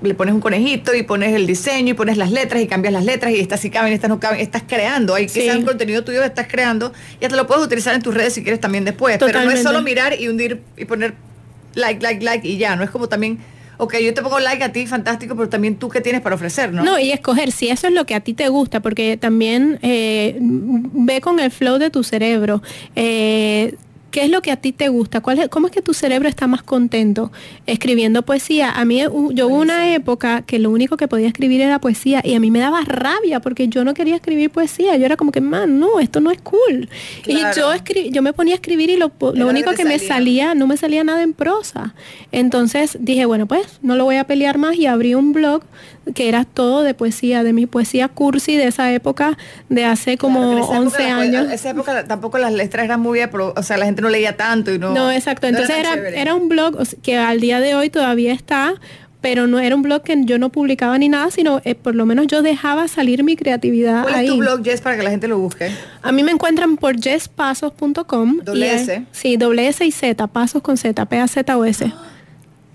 le pones un conejito y pones el diseño y pones las letras y cambias las letras y estas sí caben, estas no caben, estás creando, hay que un contenido tuyo que estás creando y hasta lo puedes utilizar en tus redes si quieres también después, pero no es solo mirar y hundir y poner like, like, like y ya, no es como también ok, yo te pongo like a ti, fantástico, pero también tú qué tienes para ofrecer, ¿no?
No, y escoger si eso es lo que a ti te gusta, porque también eh, ve con el flow de tu cerebro. Eh, ¿Qué es lo que a ti te gusta? ¿Cuál es, ¿Cómo es que tu cerebro está más contento escribiendo poesía? A mí, yo hubo una época que lo único que podía escribir era poesía y a mí me daba rabia porque yo no quería escribir poesía. Yo era como que, man, no, esto no es cool. Y yo, yo me ponía a escribir y lo, único que me salía, no me salía nada en prosa. Entonces dije, bueno, pues no lo voy a pelear más y abrí un blog que era todo de poesía, de mi poesía cursi de esa época, de hace como 11 años.
En esa época tampoco las letras eran muy bien, o sea, la gente no leía tanto y no...
No, exacto. Entonces era, era, un blog que al día de hoy todavía está, pero no era un blog que yo no publicaba ni nada, sino eh, por lo menos yo dejaba salir mi creatividad
¿Cuál
es
tu blog, Jess, para que la gente lo busque?
A mí me encuentran por jesspasos.com.
Doble S.
sí, doble S y Z, pasos con Z, P-A-Z-O-S.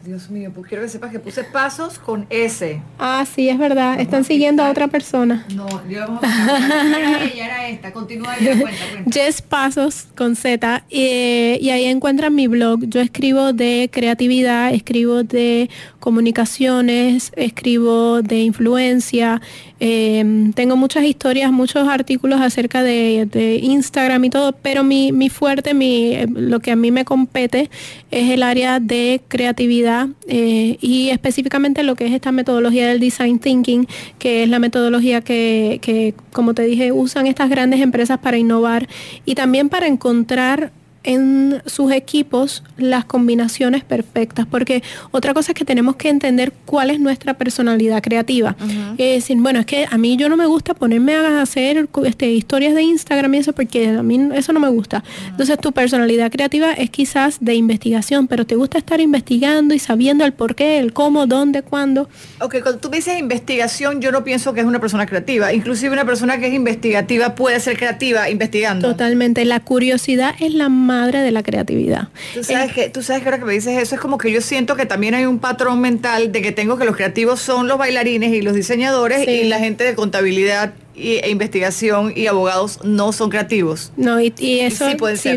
Dios mío, pues quiero que sepas que puse pasos con S.
Ah, sí, es verdad. Están siguiendo a otra persona.
No, yo vamos a ella era esta. Continúa y cuenta, cuenta.
Jess Pasos con Z. y ahí encuentran mi blog. Yo escribo de creatividad, escribo de comunicaciones, escribo de influencia. Em, tengo muchas historias, muchos artículos acerca de, Instagram y todo, pero mi, mi fuerte, mi, lo que a mí me compete es el área de creatividad eh, y específicamente lo que es esta metodología del design thinking, que es la metodología que, que, como te dije, usan estas grandes empresas para innovar y también para encontrar en sus equipos las combinaciones perfectas, porque otra cosa es que tenemos que entender cuál es nuestra personalidad creativa. Es decir, bueno, es que a mí yo no me gusta ponerme a hacer este, historias de Instagram y eso, porque a mí eso no me gusta. Entonces tu personalidad creativa es quizás de investigación, pero te gusta estar investigando y sabiendo el por qué, el cómo, dónde, cuándo.
Ok, cuando tú dices investigación, yo no pienso que es una persona creativa. Inclusive una persona que es investigativa puede ser creativa investigando.
Totalmente. La curiosidad es la más madre de la creatividad.
Tú sabes, que, tú sabes que ahora que me dices eso es como que yo siento que también hay un patrón mental de que tengo que los creativos son los bailarines y los diseñadores y la gente de contabilidad e investigación y abogados no son creativos.
No, y, eso
sí pueden sí,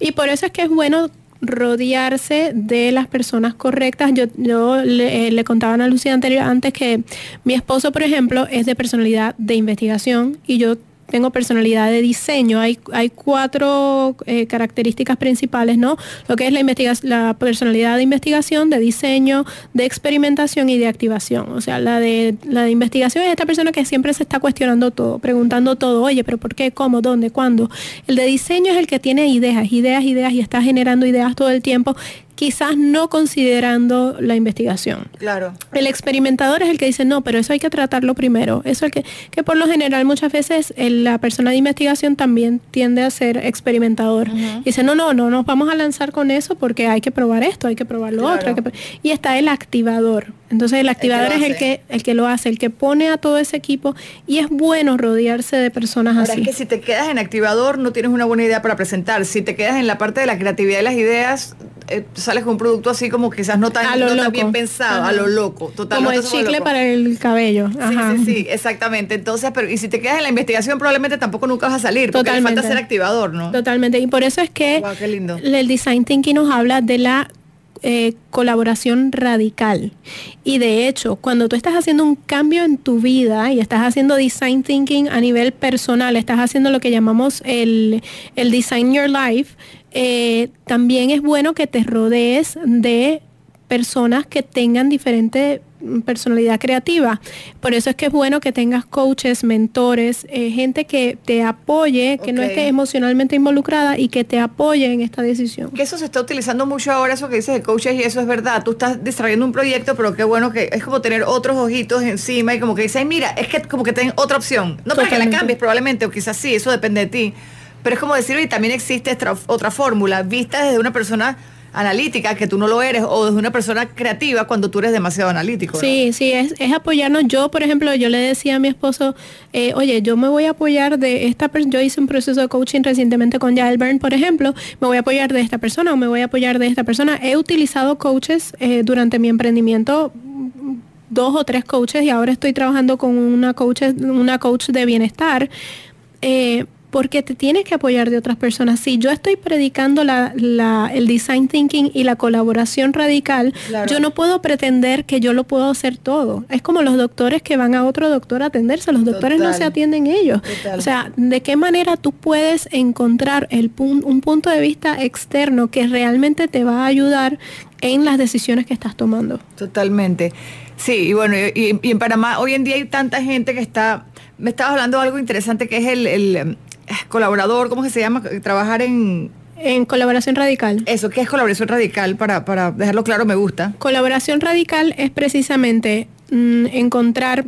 y por eso es que es bueno rodearse de las personas correctas. Yo, yo le, le, contaba a Lucía anterior antes que mi esposo, por ejemplo, es de personalidad de investigación y yo tengo personalidad de diseño. Hay, hay cuatro eh, características principales, ¿no? Lo que es la, la personalidad de investigación, de diseño, de experimentación y de activación. O sea, la de, la de investigación es esta persona que siempre se está cuestionando todo, preguntando todo, oye, pero ¿por qué? ¿Cómo? ¿Dónde? ¿Cuándo? El de diseño es el que tiene ideas, ideas, ideas y está generando ideas todo el tiempo quizás no considerando la investigación.
Claro.
El experimentador es el que dice, no, pero eso hay que tratarlo primero. Eso es el que, que por lo general muchas veces la persona de investigación también tiende a ser experimentador. Dice, no, no, no nos vamos a lanzar con eso porque hay que probar esto, hay que probar lo otro. Y está el activador. Entonces el activador es el que, el que lo hace, el que pone a todo ese equipo y es bueno rodearse de personas
Ahora,
así.
Es que si te quedas en activador no tienes una buena idea para presentar. Si te quedas en la parte de la creatividad y las ideas, eh, sales con un producto así como quizás no tan, bien pensado, a lo loco.
Total, como el chicle para el cabello.
Sí, sí, sí, exactamente. Entonces, pero y si te quedas en la investigación probablemente tampoco nunca vas a salir, porque Totalmente. falta ser activador, ¿no?
Totalmente. Y por eso es que
qué lindo.
el design thinking nos habla de la eh, colaboración radical. Y de hecho, cuando tú estás haciendo un cambio en tu vida y estás haciendo design thinking a nivel personal, estás haciendo lo que llamamos el, el design your life, eh, también es bueno que te rodees de personas que tengan diferente mm, personalidad creativa. Por eso es que es bueno que tengas coaches, mentores, eh, gente que te apoye, que no esté emocionalmente involucrada y que te apoye en esta decisión.
Que eso se está utilizando mucho ahora, eso que dices de coaches, y eso es verdad. Tú estás desarrollando un proyecto, pero qué bueno que es como tener otros ojitos encima y como que dices, mira, es que como que ten otra opción. No para que la cambies probablemente, o quizás sí, eso depende de ti. Pero es como decir, y también existe otra fórmula, vista desde una persona analítica, que tú no lo eres, o desde una persona creativa cuando tú eres demasiado analítico.
Sí, sí, es, es, apoyarnos. Yo, por ejemplo, yo le decía a mi esposo, eh, oye, yo me voy a apoyar de esta persona, yo hice un proceso de coaching recientemente con Jael Byrne, por ejemplo, me voy a apoyar de esta persona o me voy a apoyar de esta persona. He utilizado coaches eh, durante mi emprendimiento dos o tres coaches y ahora estoy trabajando con una coach, una coach de bienestar. Eh, porque te tienes que apoyar de otras personas. Si yo estoy predicando el design thinking y la colaboración radical, yo no puedo pretender que yo lo puedo hacer todo. Es como los doctores que van a otro doctor a atenderse. Los doctores no se atienden ellos. O sea, ¿de qué manera tú puedes encontrar el un punto de vista externo que realmente te va a ayudar en las decisiones que estás tomando?
Totalmente. Sí, y bueno, y, en Panamá hoy en día hay tanta gente que está me estabas hablando de algo interesante que es el, colaborador, ¿cómo se llama? Trabajar en...
En colaboración radical.
Eso, ¿qué es colaboración radical? Para, para dejarlo claro, me gusta.
Colaboración radical es precisamente mm, encontrar...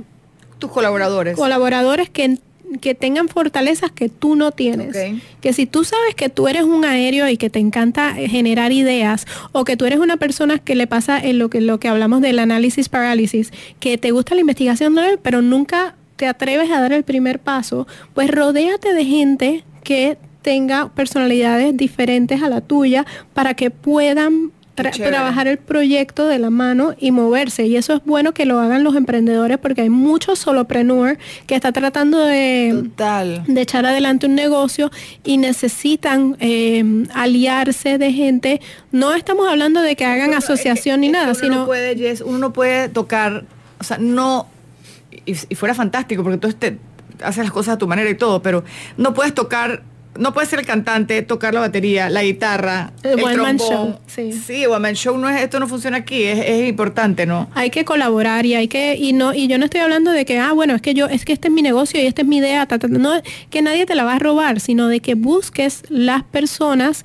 Tus colaboradores.
Colaboradores que que tengan fortalezas que tú no tienes. Que si tú sabes que tú eres un aéreo y que te encanta generar ideas, o que tú eres una persona que le pasa en lo que, lo que hablamos del análisis parálisis, que te gusta la investigación, pero nunca te atreves a dar el primer paso, pues rodéate de gente que tenga personalidades diferentes a la tuya para que puedan trabajar el proyecto de la mano y moverse. Y eso es bueno que lo hagan los emprendedores porque hay muchos solopreneurs que están tratando de, de echar adelante un negocio y necesitan em, aliarse de gente. No estamos hablando de que hagan asociación ni nada, sino...
No puede, uno no puede tocar, o sea, no... Y, fuera fantástico porque tú este, haces las cosas a tu manera y todo, pero no puedes tocar no puede ser el cantante, tocar la batería, la guitarra, el, el Man show. Sí. sí, One Man Show no es, esto no funciona aquí, es, importante, ¿no?
Hay que colaborar y hay que, y no, y yo no estoy hablando de que, ah, bueno, es que yo, es que este es mi negocio y esta es mi idea, no, que nadie te la va a robar, sino de que busques las personas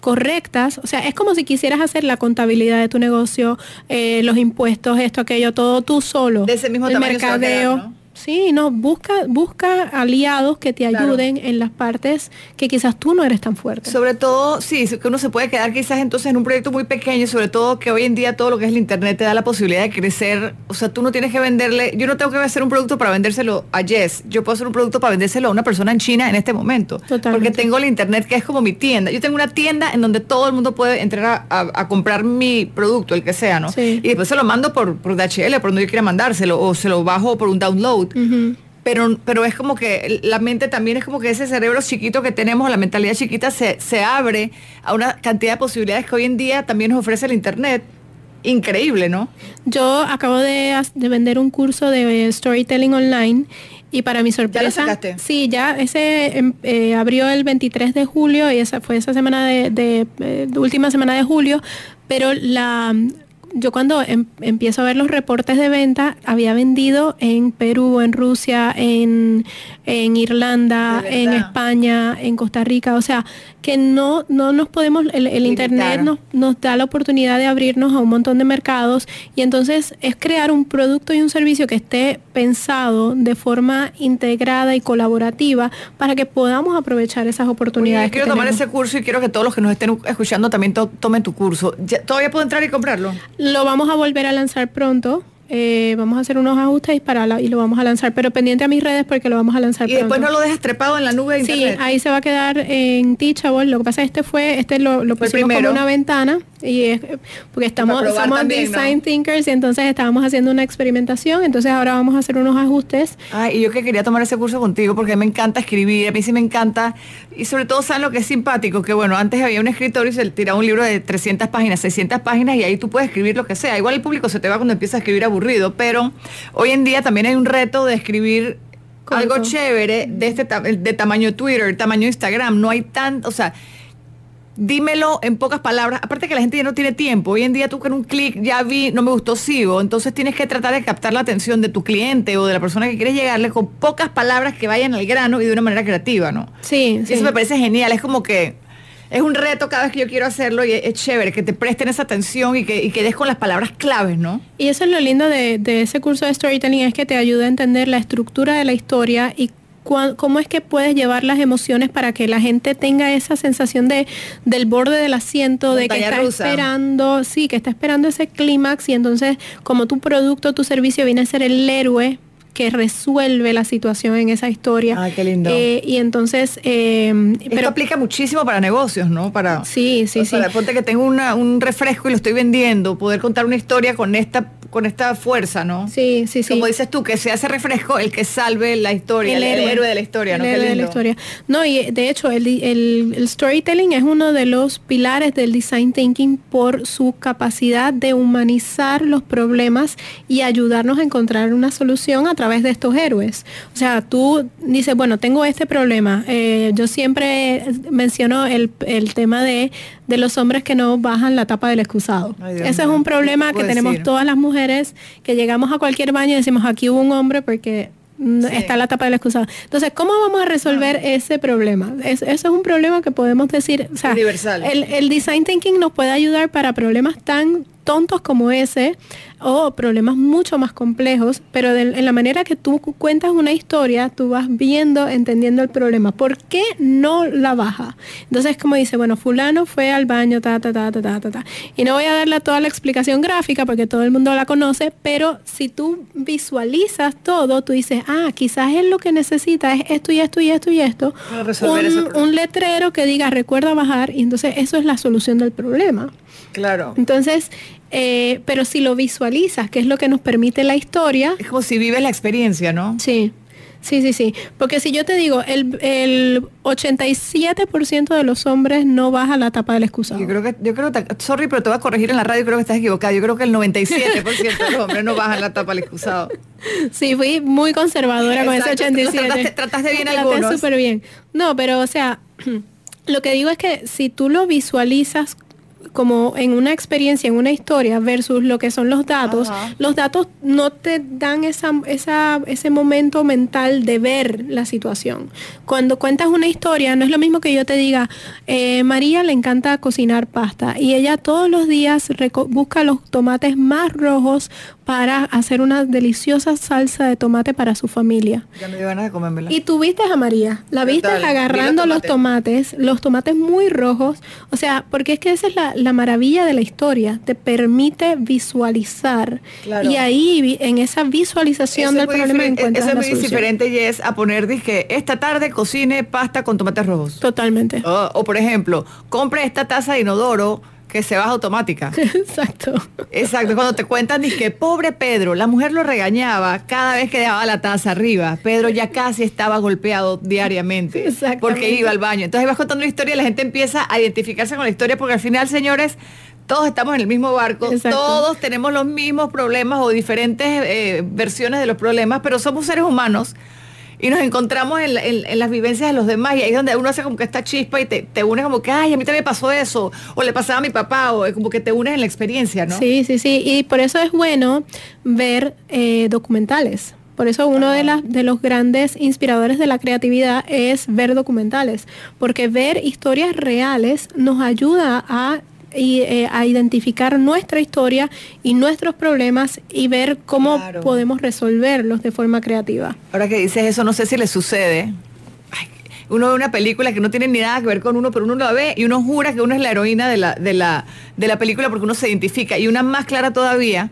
correctas, o sea, es como si quisieras hacer la contabilidad de tu negocio, eh, los impuestos, esto, aquello, todo tú solo.
De ese mismo el mercadeo.
Sí, no, busca, busca aliados que te ayuden en las partes que quizás tú no eres tan fuerte.
Sobre todo, sí, que uno se puede quedar quizás entonces en un proyecto muy pequeño, sobre todo que hoy en día todo lo que es el internet te da la posibilidad de crecer. O sea, tú no tienes que venderle, yo no tengo que hacer un producto para vendérselo a Jess, yo puedo hacer un producto para vendérselo a una persona en China en este momento. Totalmente. Porque tengo el internet que es como mi tienda. Yo tengo una tienda en donde todo el mundo puede entrar a, comprar mi producto, el que sea, ¿no? Y después se lo mando por, por DHL, por donde yo quiera mandárselo, o se lo bajo por un download pero, pero es como que la mente también es como que ese cerebro chiquito que tenemos, la mentalidad chiquita, se, se abre a una cantidad de posibilidades que hoy en día también nos ofrece el Internet. Increíble, ¿no?
Yo acabo de, de vender un curso de storytelling online y para mi sorpresa,
¿Ya
sí, ya ese em, eh, abrió el 23 de julio y esa fue esa semana de, de, de, eh, última semana de julio, pero la yo cuando em, empiezo a ver los reportes de venta, había vendido en Perú, en Rusia, en, en Irlanda, en España, en Costa Rica. O sea, que no, no nos podemos, el, Internet nos, nos, da la oportunidad de abrirnos a un montón de mercados y entonces es crear un producto y un servicio que esté pensado de forma integrada y colaborativa para que podamos aprovechar esas oportunidades.
quiero tomar ese curso y quiero que todos los que nos estén escuchando también tomen tu curso. ¿Todavía puedo entrar y comprarlo?
Lo vamos a volver a lanzar pronto. Eh, vamos a hacer unos ajustes para y lo vamos a lanzar, pero pendiente a mis redes porque lo vamos a lanzar.
Y después no lo dejas trepado en la nube de
internet. Sí, ahí se va a quedar en Teachable. Lo que pasa es que este fue, este lo, lo pusimos como una ventana y es porque estamos, somos design thinkers y entonces estábamos haciendo una experimentación, entonces ahora vamos a hacer unos ajustes.
Ah, y yo que quería tomar ese curso contigo porque me encanta escribir, a mí sí me encanta y sobre todo saben lo que es simpático, que bueno, antes había un escritorio y se tiraba un libro de 300 páginas, 600 páginas y ahí tú puedes escribir lo que sea. Igual el público se te va cuando empieza a escribir aburrido, pero hoy en día también hay un reto de escribir algo chévere de este de tamaño Twitter, tamaño Instagram, no hay tanto, o sea, dímelo en pocas palabras. Aparte que la gente ya no tiene tiempo. Hoy en día tú con un clic ya vi, no me gustó, sigo. Entonces tienes que tratar de captar la atención de tu cliente o de la persona que quieres llegarle con pocas palabras que vayan al grano y de una manera creativa, ¿no?
Sí,
Eso me parece genial. Es como que es un reto cada vez que yo quiero hacerlo y es, chévere que te presten esa atención y que, y des con las palabras claves, ¿no?
Y eso es lo lindo de, de, ese curso de storytelling, es que te ayuda a entender la estructura de la historia y cómo es que puedes llevar las emociones para que la gente tenga esa sensación de del borde del asiento, de que está esperando, sí, que está esperando ese clímax y entonces como tu producto, tu servicio viene a ser el héroe que resuelve la situación en esa historia.
Ay, qué lindo.
Eh, y entonces... Eh,
Esto aplica muchísimo para negocios, ¿no? Para,
sí, sí, sí.
Ponte que tengo un refresco y lo estoy vendiendo, poder contar una historia con esta con esta fuerza, ¿no?
Sí, sí, sí.
Como dices tú, que se hace refresco el que salve la historia, el, héroe, de la historia, ¿no?
El héroe de la historia. No, y de hecho, el, el, storytelling es uno de los pilares del design thinking por su capacidad de humanizar los problemas y ayudarnos a encontrar una solución a través de estos héroes. O sea, tú dices, bueno, tengo este problema. Eh, yo siempre menciono el, el tema de de los hombres que no bajan la tapa del excusado. Ese es un problema que tenemos todas las mujeres que llegamos a cualquier baño y decimos aquí hubo un hombre porque está la tapa del excusado. Entonces, ¿cómo vamos a resolver ese problema? Es, eso es un problema que podemos decir, o sea,
Universal.
El, el design thinking nos puede ayudar para problemas tan tontos como ese o problemas mucho más complejos, pero en la manera que tú cuentas una historia, tú vas viendo, entendiendo el problema. ¿Por qué no la baja? Entonces, como dice, bueno, fulano fue al baño, ta, ta, ta, ta, ta, ta, ta. Y no voy a darle toda la explicación gráfica porque todo el mundo la conoce, pero si tú visualizas todo, tú dices, ah, quizás él lo que necesita es esto y esto y esto y esto. Un, un letrero que diga, recuerda bajar, y entonces eso es la solución del problema.
Claro.
Entonces, eh, pero si lo visualizas, que es lo que nos permite la historia.
Es como si vives la experiencia, ¿no?
Sí. Sí, sí, sí. Porque si yo te digo, el, el 87% de los hombres no baja la tapa del excusado.
Yo creo que, yo creo sorry, pero te voy a corregir en la radio, creo que estás equivocado. Yo creo que el 97% de los hombres no bajan la tapa del excusado.
Sí, fui muy conservadora con ese 87.
Trataste, trataste bien algunos.
súper bien. No, pero o sea, lo que digo es que si tú lo visualizas como en una experiencia, en una historia, versus lo que son los datos, los datos no te dan esa, esa, ese momento mental de ver la situación. Cuando cuentas una historia, no es lo mismo que yo te diga, eh, María le encanta cocinar pasta y ella todos los días busca los tomates más rojos para hacer una deliciosa salsa de tomate para su familia.
Ya me dio ganas de comérmela.
Y tú viste a María, la viste agarrando los tomates, los tomates muy rojos, o sea, porque es que esa es la, la maravilla de la historia, te permite visualizar. Y ahí, en esa visualización del problema, encuentras
Eso es muy diferente, y es a poner, dije, esta tarde cocine pasta con tomates rojos.
Totalmente.
o por ejemplo, compre esta taza de inodoro que se baja automática.
Exacto.
Exacto, cuando te cuentan, que pobre Pedro, la mujer lo regañaba cada vez que dejaba la taza arriba. Pedro ya casi estaba golpeado diariamente porque iba al baño. Entonces vas contando una historia y la gente empieza a identificarse con la historia porque al final, señores, todos estamos en el mismo barco, todos tenemos los mismos problemas o diferentes eh, versiones de los problemas, pero somos seres humanos y nos encontramos en, las vivencias de los demás y ahí es donde uno hace como que esta chispa y te, te une como que, ay, a mí también pasó eso, o le pasaba a mi papá, o es como que te unes en la experiencia, ¿no?
Sí, sí, sí, y por eso es bueno ver eh, documentales. Por eso uno de, las, de los grandes inspiradores de la creatividad es ver documentales, porque ver historias reales nos ayuda a y, eh, a identificar nuestra historia y nuestros problemas y ver cómo podemos resolverlos de forma creativa.
Ahora que dices eso, no sé si le sucede. uno ve una película que no tiene ni nada que ver con uno, pero uno lo ve y uno jura que uno es la heroína de la, de la, de la película porque uno se identifica. Y una más clara todavía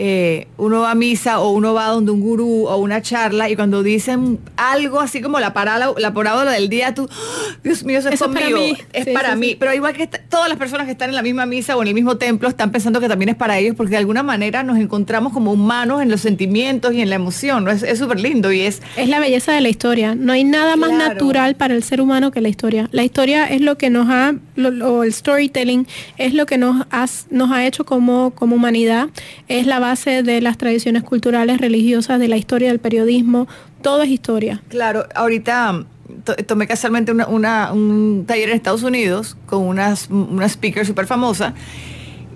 eh, uno va a misa o uno va donde un gurú o una charla y cuando dicen algo así como la parábola, la parábola del día, tú, ¡Ah! Dios mío, eso es conmigo, para mí. es para mí. Pero igual que todas las personas que están en la misma misa o en el mismo templo están pensando que también es para ellos porque de alguna manera nos encontramos como humanos en los sentimientos y en la emoción. ¿no? Es súper lindo y es...
Es la belleza de la historia. No hay nada más natural para el ser humano que la historia. La historia es lo que nos ha, o el storytelling es lo que nos, nos ha hecho como, como humanidad. Es la base de las tradiciones culturales, religiosas, de la historia del periodismo, todo es historia.
Claro, ahorita tomé casualmente un taller en Estados Unidos con unas, una speaker súper famosa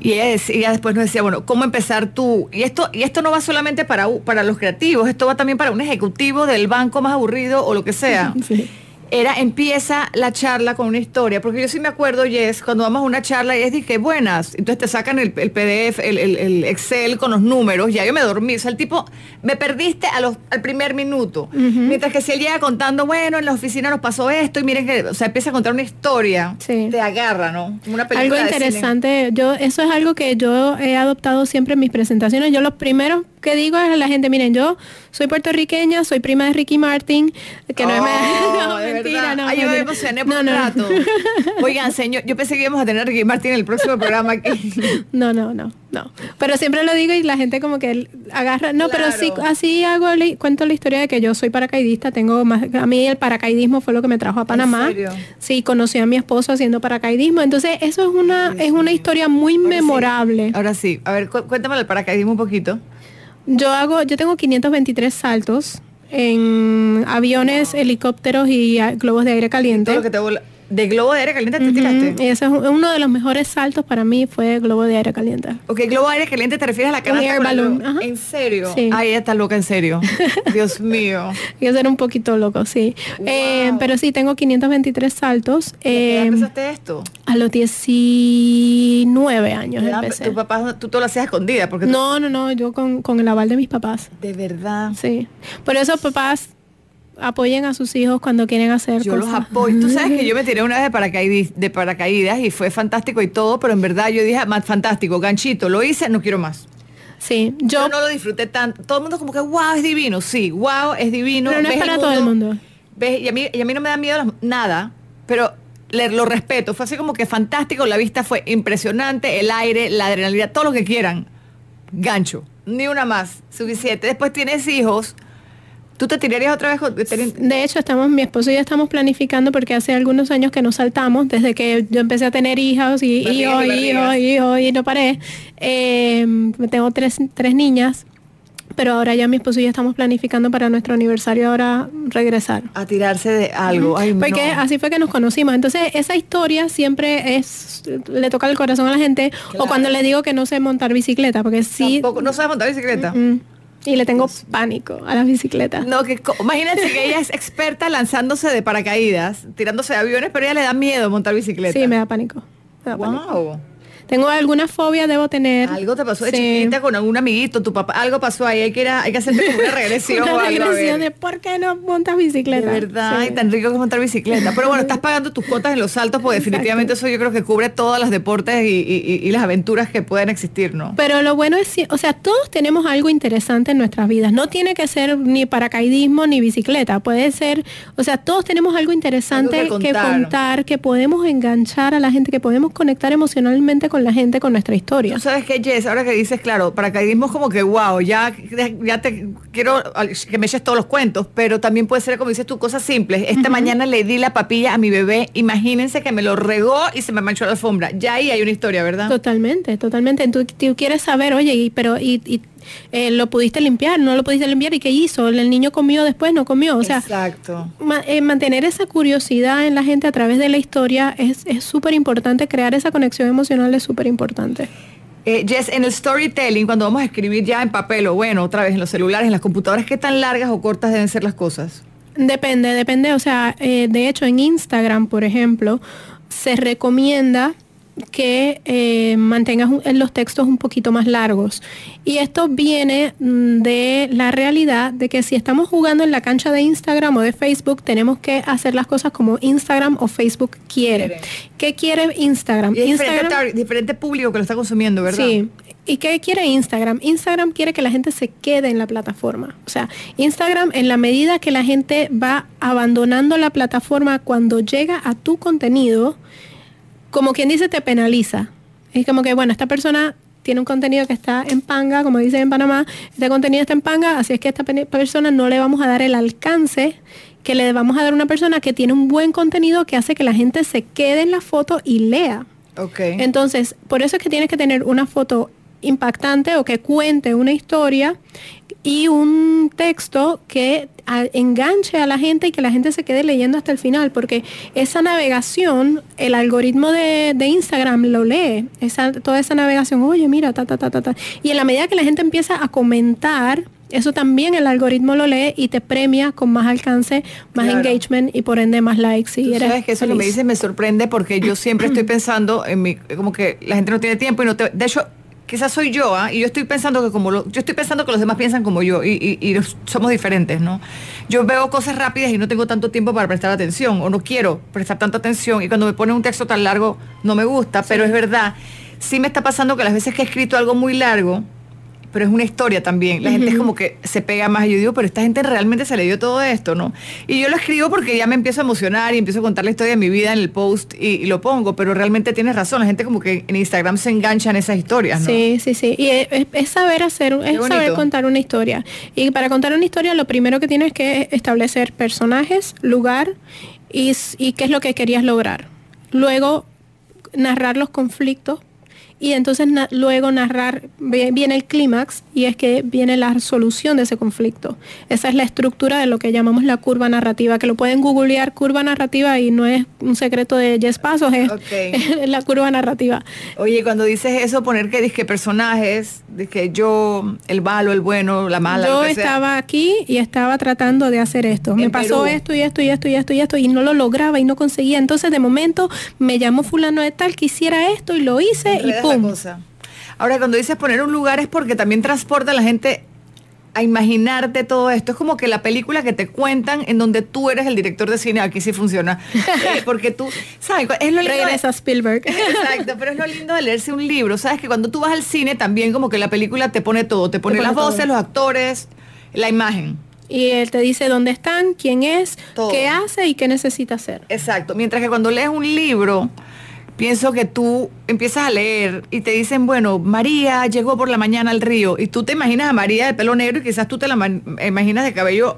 y ella, después nos decía, bueno, ¿cómo empezar tú? Y esto, y esto no va solamente para, para los creativos, esto va también para un ejecutivo del banco más aburrido o lo que sea. Sí era empieza la charla con una historia, porque yo sí me acuerdo, Jess, cuando vamos a una charla y es dije, buenas, entonces te sacan el, PDF, el, Excel con los números, ya yo me dormí, o sea, el tipo, me perdiste a los, al primer minuto, mientras que si él llega contando, bueno, en la oficina nos pasó esto, y miren que, o sea, empieza a contar una historia, te agarra, ¿no?
una película algo interesante, yo, eso es algo que yo he adoptado siempre en mis presentaciones, yo los primeros que digo a la gente, miren, yo soy puertorriqueña, soy prima de Ricky Martin, que no, es
oh, mentira, no. Ay, yo me emocioné por un rato. Oigan, señor, yo pensé que íbamos a tener a Ricky Martin en el próximo programa aquí.
No, no, no, no. Pero siempre lo digo y la gente como que agarra, no, pero sí, así hago, cuento la historia de que yo soy paracaidista, tengo más, a mí el paracaidismo fue lo que me trajo a Panamá. ¿En serio? Sí, conocí a mi esposo haciendo paracaidismo, entonces eso es una, es una historia muy memorable.
Ahora sí, a ver, cuéntame el paracaidismo un poquito.
Yo hago, yo tengo 523 saltos en aviones, helicópteros y globos de aire caliente.
¿De globo de aire caliente te tiraste?
Y ese es uno de los mejores saltos para mí fue globo de aire caliente.
Ok, globo de aire caliente te refieres a la canasta balloon. ¿En serio? Sí. Ay, está loca, en serio. Dios mío.
Yo ser un poquito loco, sí. Eh, pero sí, tengo 523 saltos.
Eh, empezaste esto?
A los 19 años empecé.
¿Tu papá, tú todo lo hacías escondida? Porque
no, no, no, yo con, con el aval de mis papás.
¿De verdad?
Sí. Por eso papás apoyen a sus hijos cuando quieren hacer
yo los apoyo tú sabes que yo me tiré una vez de paracaídas, de paracaídas y fue fantástico y todo pero en verdad yo dije más fantástico ganchito lo hice no quiero más
sí
yo, no lo disfruté tanto todo el mundo como que wow es divino sí wow es divino
pero no es para todo el mundo
¿ves? Y, a mí, y a mí no me da miedo nada pero lo respeto, fue así como que fantástico, la vista fue impresionante, el aire, la adrenalina, todo lo que quieran. Gancho, ni una más, suficiente. Después tienes hijos, ¿Tú te tirarías otra vez?
De hecho, estamos, mi esposo y yo estamos planificando porque hace algunos años que nos saltamos, desde que yo empecé a tener hijos y hijos, hijos, hijos, y no paré. Eh, tengo tres, tres niñas pero ahora ya mi esposo y yo estamos planificando para nuestro aniversario ahora regresar.
A tirarse de algo.
Porque así fue que nos conocimos. Entonces, esa historia siempre es, le toca el corazón a la gente. O cuando le digo que no sé montar bicicleta, porque sí.
Tampoco, no sabe montar bicicleta.
Y le tengo pánico a las bicicletas.
No, que imagínense que ella es experta lanzándose de paracaídas, tirándose de aviones, pero ella le da miedo montar bicicleta.
Sí, me da pánico. wow. Tengo alguna fobia, debo tener.
Algo te pasó de chiquita con algún amiguito, tu papá, algo pasó ahí, hay que, ir hay que hacerte como una regresión.
una regresión de por qué no montas bicicleta.
De verdad, tan rico que montar bicicleta. Pero bueno, estás pagando tus cuotas en los saltos, porque definitivamente eso yo creo que cubre todas las deportes y, las aventuras que pueden existir, ¿no?
Pero lo bueno es, o sea, todos tenemos algo interesante en nuestras vidas. No tiene que ser ni paracaidismo ni bicicleta. Puede ser, o sea, todos tenemos algo interesante que contar, que podemos enganchar a la gente, que podemos conectar emocionalmente con la gente con nuestra historia.
¿Tú sabes que Jess, ahora que dices, claro, paracaidismo es como que, wow, ya, ya te quiero que me eches todos los cuentos, pero también puede ser, como dices tú, cosas simples. Esta mañana le di la papilla a mi bebé, imagínense que me lo regó y se me manchó la alfombra. Ya ahí hay una historia, ¿verdad?
Totalmente, totalmente. Tú, quieres saber, oye, pero y, eh, lo pudiste limpiar, no lo pudiste limpiar y qué hizo, el niño comió después, no comió, o sea,
Exacto.
Eh, mantener esa curiosidad en la gente a través de la historia es súper importante, crear esa conexión emocional es súper importante.
Eh, Jess, en el storytelling, cuando vamos a escribir ya en papel o bueno, otra vez en los celulares, en las computadoras, ¿qué tan largas o cortas deben ser las cosas?
Depende, depende. O sea, de hecho en Instagram, por ejemplo, se recomienda que eh, mantengas los textos un poquito más largos. Y esto viene mm, de la realidad de que si estamos jugando en la cancha de Instagram o de Facebook, tenemos que hacer las cosas como Instagram o Facebook quiere. ¿Qué quiere Instagram?
Instagram diferente, público que lo está consumiendo, ¿verdad?
Sí. ¿Y qué quiere Instagram? Instagram quiere que la gente se quede en la plataforma. O sea, Instagram en la medida que la gente va abandonando la plataforma cuando llega a tu contenido, como quien dice, te penaliza. Es como que, bueno, esta persona tiene un contenido que está en panga, como dicen en Panamá, este contenido está en panga, así es que a esta persona no le vamos a dar el alcance que le vamos a dar a una persona que tiene un buen contenido que hace que la gente se quede en la foto y lea.
Okay.
Entonces, por eso es que tienes que tener una foto impactante o que cuente una historia y un texto que enganche a la gente y que la gente se quede leyendo hasta el final, porque esa navegación, el algoritmo de, Instagram lo lee, esa, toda esa navegación, oye, mira, ta, ta, ta, ta, ta. Y en la medida que la gente empieza a comentar, eso también el algoritmo lo lee y te premia con más alcance, más engagement y por ende más likes. Y
sabes que eso que me dices me sorprende porque yo siempre estoy pensando en mi, como que la gente no tiene tiempo y no te... De hecho, quizás soy yo, ¿ah? y yo estoy pensando que como yo estoy pensando que los demás piensan como yo y, somos diferentes, ¿no? Yo veo cosas rápidas y no tengo tanto tiempo para prestar atención o no quiero prestar tanta atención y cuando me ponen un texto tan largo no me gusta, pero es verdad, sí me está pasando que las veces que he escrito algo muy largo, pero es una historia también. La gente es como que se pega más. Yo digo, pero esta gente realmente se le dio todo esto, ¿no? Y yo lo escribo porque ya me empiezo a emocionar y empiezo a contar la historia de mi vida en el post y, lo pongo, pero realmente tienes razón. La gente como que en Instagram se engancha en esas historias, ¿no?
Sí, sí, sí. Y es, saber hacer, es saber contar una historia. Y para contar una historia, lo primero que tienes que establecer personajes, lugar y, y qué es lo que querías lograr. Luego, narrar los conflictos y entonces luego narrar, viene el clímax y es que viene la solución de ese conflicto. Esa es la estructura de lo que llamamos la curva narrativa, que lo pueden googlear curva narrativa y no es un secreto de Jess Pasos, es, la curva narrativa.
Oye, cuando dices eso, poner que que personajes, que yo, el malo, el bueno, la mala.
Yo estaba aquí y estaba tratando de hacer esto. Me pasó esto y esto y esto y esto y esto y no lo lograba y no conseguía. Entonces de momento me llamó fulano de tal, quisiera esto y lo hice y pum
cosa. Ahora, cuando dices poner un lugar es porque también transporta a la gente a imaginarte todo esto. Es como que la película que te cuentan en donde tú eres el director de cine, aquí sí funciona. Eh, porque tú, ¿sabes?
Es lo lindo Regresa Spielberg.
Exacto, pero es lo lindo de leerse un libro. Sabes que cuando tú vas al cine también como que la película te pone todo. Te pone, las voces, los actores, la imagen.
y él te dice dónde están, quién es, qué hace y qué necesita hacer.
Exacto. Mientras que cuando lees un libro, pienso que tú empiezas a leer y te dicen, bueno, María llegó por la mañana al río y tú te imaginas a María de pelo negro y quizás tú te la imaginas de cabello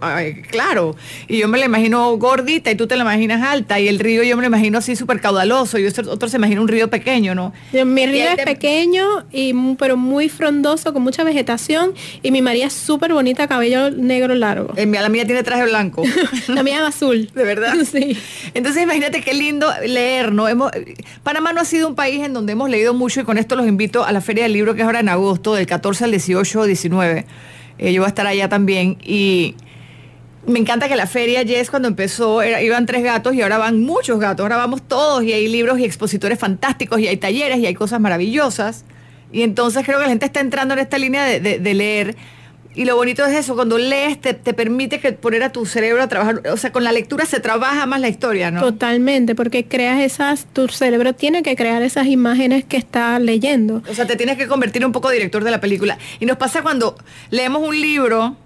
claro y yo me la imagino gordita y tú te la imaginas alta y el río yo me lo imagino así súper caudaloso y otro, se imagina un río pequeño, ¿no?
Mi río es pequeño y pero muy frondoso con mucha vegetación y mi María es súper bonita, cabello negro largo.
Eh, la mía tiene traje blanco.
la mía es azul.
De verdad.
Sí.
Entonces imagínate qué lindo leer, ¿no? Hemos, Panamá no ha sido un país en donde hemos leído mucho y con esto los invito a la Feria del Libro que es ahora en agosto, del 14 al 18 o 19. yo voy a estar allá también y me encanta que la feria, Jess, cuando empezó, iban tres gatos y ahora van muchos gatos, ahora vamos todos y hay libros y expositores fantásticos y hay talleres y hay cosas maravillosas. Y entonces creo que la gente está entrando en esta línea de leer y lo bonito es eso, cuando lees te, permite que poner a tu cerebro a trabajar, o sea, con la lectura se trabaja más la historia, ¿no?
Totalmente, porque creas esas, tu cerebro tiene que crear esas imágenes que está leyendo.
O sea, te tienes que convertir un poco director de la película. Y nos pasa cuando leemos un libro,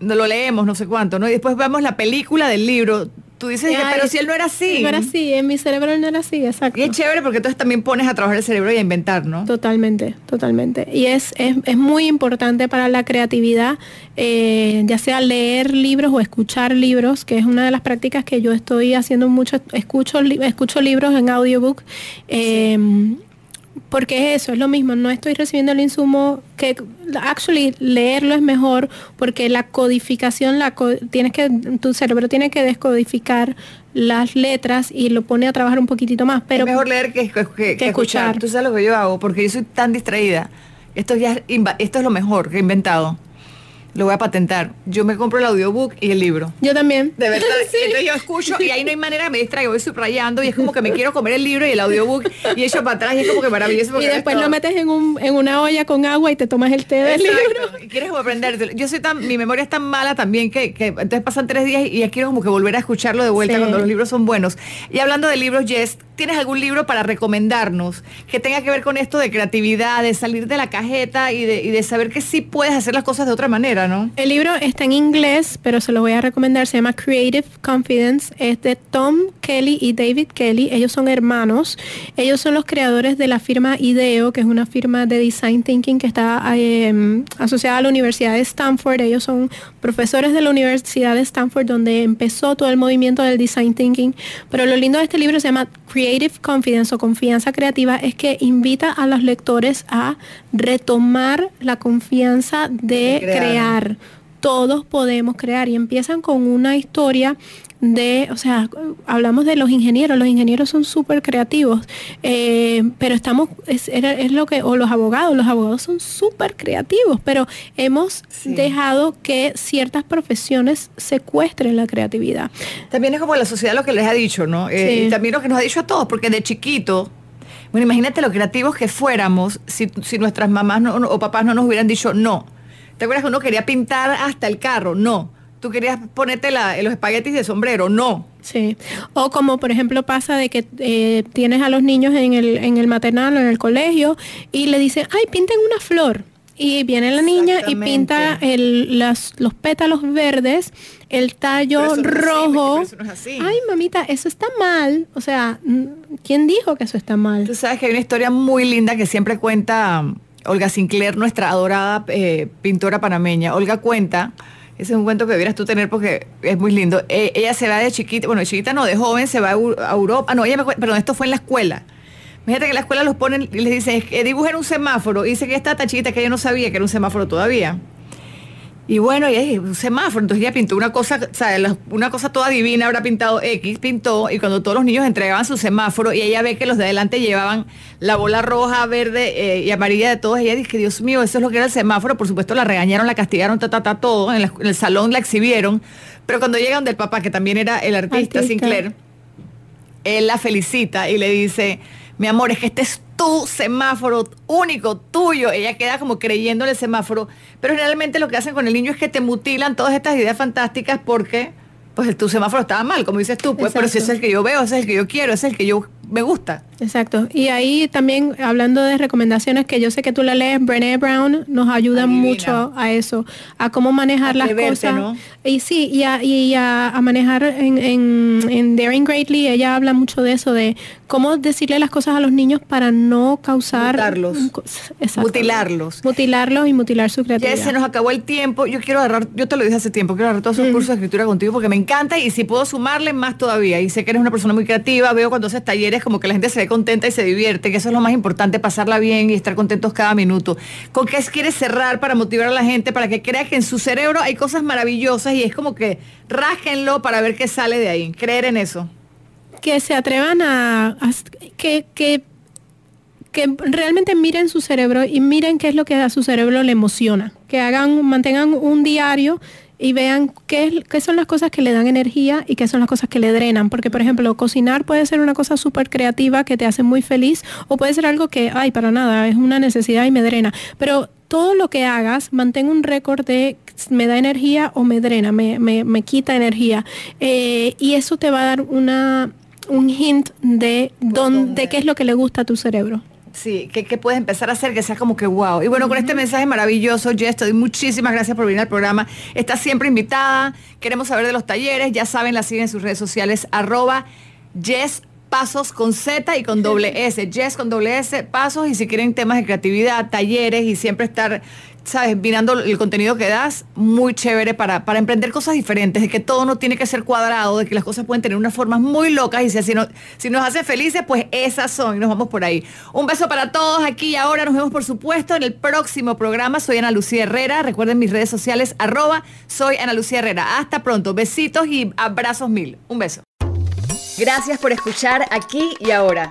no lo leemos, no sé cuánto, ¿no? Y después vemos la película del libro, Tú dices, pero si él no era así.
No era así, en mi cerebro no era así, exacto.
Y es chévere porque entonces también pones a trabajar el cerebro y a inventar, ¿no?
Totalmente, totalmente. Y es, es, muy importante para la creatividad, eh, ya sea leer libros o escuchar libros, que es una de las prácticas que yo estoy haciendo mucho, escucho, escucho libros en audiobook. Eh, porque es eso, es lo mismo, no estoy recibiendo el insumo que actually leerlo es mejor porque la codificación la tienes que tu cerebro tiene que descodificar las letras y lo pone a trabajar un poquitito más, pero
es mejor leer que, que, escuchar. Tú sabes lo que yo hago porque yo soy tan distraída. Esto ya esto es lo mejor que he inventado lo voy a patentar. Yo me compro el audiobook y el libro.
Yo también.
De verdad. Entonces yo escucho y ahí no hay manera que me distraiga. Voy subrayando y es como que me quiero comer el libro y el audiobook y eso para atrás y es como que maravilloso.
Y después lo metes en, un, en una olla con agua y te tomas el té del libro.
Y quieres aprender. Yo soy tan, mi memoria es tan mala también que, que entonces pasan tres días y ya quiero como que volver a escucharlo de vuelta cuando los libros son buenos. Y hablando de libros, Jess, ¿tienes algún libro para recomendarnos que tenga que ver con esto de creatividad, de salir de la cajeta y de, saber que sí puedes hacer las cosas de otra manera, ¿no?
El libro está en inglés, pero se lo voy a recomendar. Se llama Creative Confidence. Es de Tom Kelly y David Kelly. Ellos son hermanos. Ellos son los creadores de la firma IDEO, que es una firma de design thinking que está em, asociada a la Universidad de Stanford. Ellos son profesores de la Universidad de Stanford, donde empezó todo el movimiento del design thinking. Pero lo lindo de este libro se llama Creative Confidence o confianza creativa, es que invita a los lectores a retomar la confianza de, crear. Todos podemos crear y empiezan con una historia de, o sea, hablamos de los ingenieros, los ingenieros son súper creativos, eh, pero estamos, es, lo que, o los abogados, los abogados son súper creativos, pero hemos dejado que ciertas profesiones secuestren la creatividad.
También es como la sociedad lo que les ha dicho, ¿no? Eh, y también lo que nos ha dicho a todos, porque de chiquito, bueno, imagínate lo creativos que fuéramos si, nuestras mamás o papás no nos hubieran dicho no ¿Te acuerdas que uno quería pintar hasta el carro? No. Tú querías ponerte los espaguetis de sombrero, no.
Sí. O como por ejemplo pasa de que eh, tienes a los niños en el, en el maternal o en el colegio y le dicen, ay, pinten una flor. Y viene la niña y pinta los pétalos verdes, el tallo rojo. Ay, mamita, eso está mal. O sea, ¿quién dijo que eso está mal?
Tú sabes que hay una historia muy linda que siempre cuenta Olga Sinclair, nuestra adorada eh, pintora panameña. Olga cuenta, ese es un cuento que debieras tú tener porque es muy lindo. Eh, ella se va de chiquita, bueno, de chiquita no, de joven, se va a, Europa. No, ella me perdón, esto fue en la escuela. Fíjate que en la escuela los ponen y les dicen, dibujen un semáforo. Y dice que está tan chiquita que ella no sabía que era un semáforo todavía. Y bueno, y es un semáforo, entonces ella pintó una cosa, o una cosa toda divina, habrá pintado X, pintó, y cuando todos los niños entregaban su semáforo y ella ve que los de adelante llevaban la bola roja, verde eh, y amarilla de todos, ella dice, Dios mío, eso es lo que era el semáforo, por supuesto la regañaron, la castigaron, ta, ta, ta, todo, en, el salón la exhibieron, pero cuando llegan del papá, que también era el artista. Sinclair, él la felicita y le dice, mi amor, es que este es tu semáforo único, tuyo. Ella queda como creyendo en el semáforo, pero realmente lo que hacen con el niño es que te mutilan todas estas ideas fantásticas porque pues tu semáforo estaba mal, como dices tú, pues, pero si es el que yo veo, ese es el que yo quiero, ese es el que yo me gusta.
Exacto. Y ahí también, hablando de recomendaciones que yo sé que tú la lees, Brené Brown nos ayuda mucho a eso, a cómo manejar las cosas. Y sí, y a, manejar en, en, Daring Greatly, ella habla mucho de eso, de cómo decirle las cosas a los niños para no causar...
Mutarlos. Mutilarlos.
Mutilarlos y mutilar su creatividad.
Ya se nos acabó el tiempo. Yo quiero agarrar, yo te lo dije hace tiempo, quiero agarrar todos esos cursos de escritura contigo porque me encanta y si puedo sumarle más todavía. Y sé que eres una persona muy creativa, veo cuando haces talleres como que la gente se ve contenta y se divierte, que eso es lo más importante, pasarla bien y estar contentos cada minuto. ¿Con qué quieres cerrar para motivar a la gente, para que crea que en su cerebro hay cosas maravillosas y es como que rásquenlo para ver qué sale de ahí? Creer en eso.
Que se atrevan a, que, que que realmente miren su cerebro y miren qué es lo que a su cerebro le emociona. Que hagan, mantengan un diario y vean qué, qué, son las cosas que le dan energía y qué son las cosas que le drenan. Porque, por ejemplo, cocinar puede ser una cosa súper creativa que te hace muy feliz o puede ser algo que, ay, para nada, es una necesidad y me drena. Pero todo lo que hagas, mantén un récord de me da energía o me drena, me, me, quita energía. Eh, y eso te va a dar una, un hint de, dónde, de qué es lo que le gusta a tu cerebro.
Sí, ¿qué, puedes empezar a hacer que sea como que wow? Y bueno, con este mensaje maravilloso, Jess, te doy muchísimas gracias por venir al programa. Estás siempre invitada. Queremos saber de los talleres. Ya saben, la siguen en sus redes sociales, arroba Jess Pasos con Z y con doble S. Jess con doble S, Pasos. Y si quieren temas de creatividad, talleres y siempre estar sabes, mirando el contenido que das, muy chévere para, para emprender cosas diferentes, de que todo no tiene que ser cuadrado, de que las cosas pueden tener unas formas muy locas y si, así no, si nos hace felices, pues esas son y nos vamos por ahí. Un beso para todos aquí y ahora nos vemos por supuesto en el próximo programa. Soy Ana Lucía Herrera, recuerden mis redes sociales, arroba, soy Ana Lucía Herrera. Hasta pronto, besitos y abrazos mil. Un beso.
Gracias por escuchar aquí y ahora.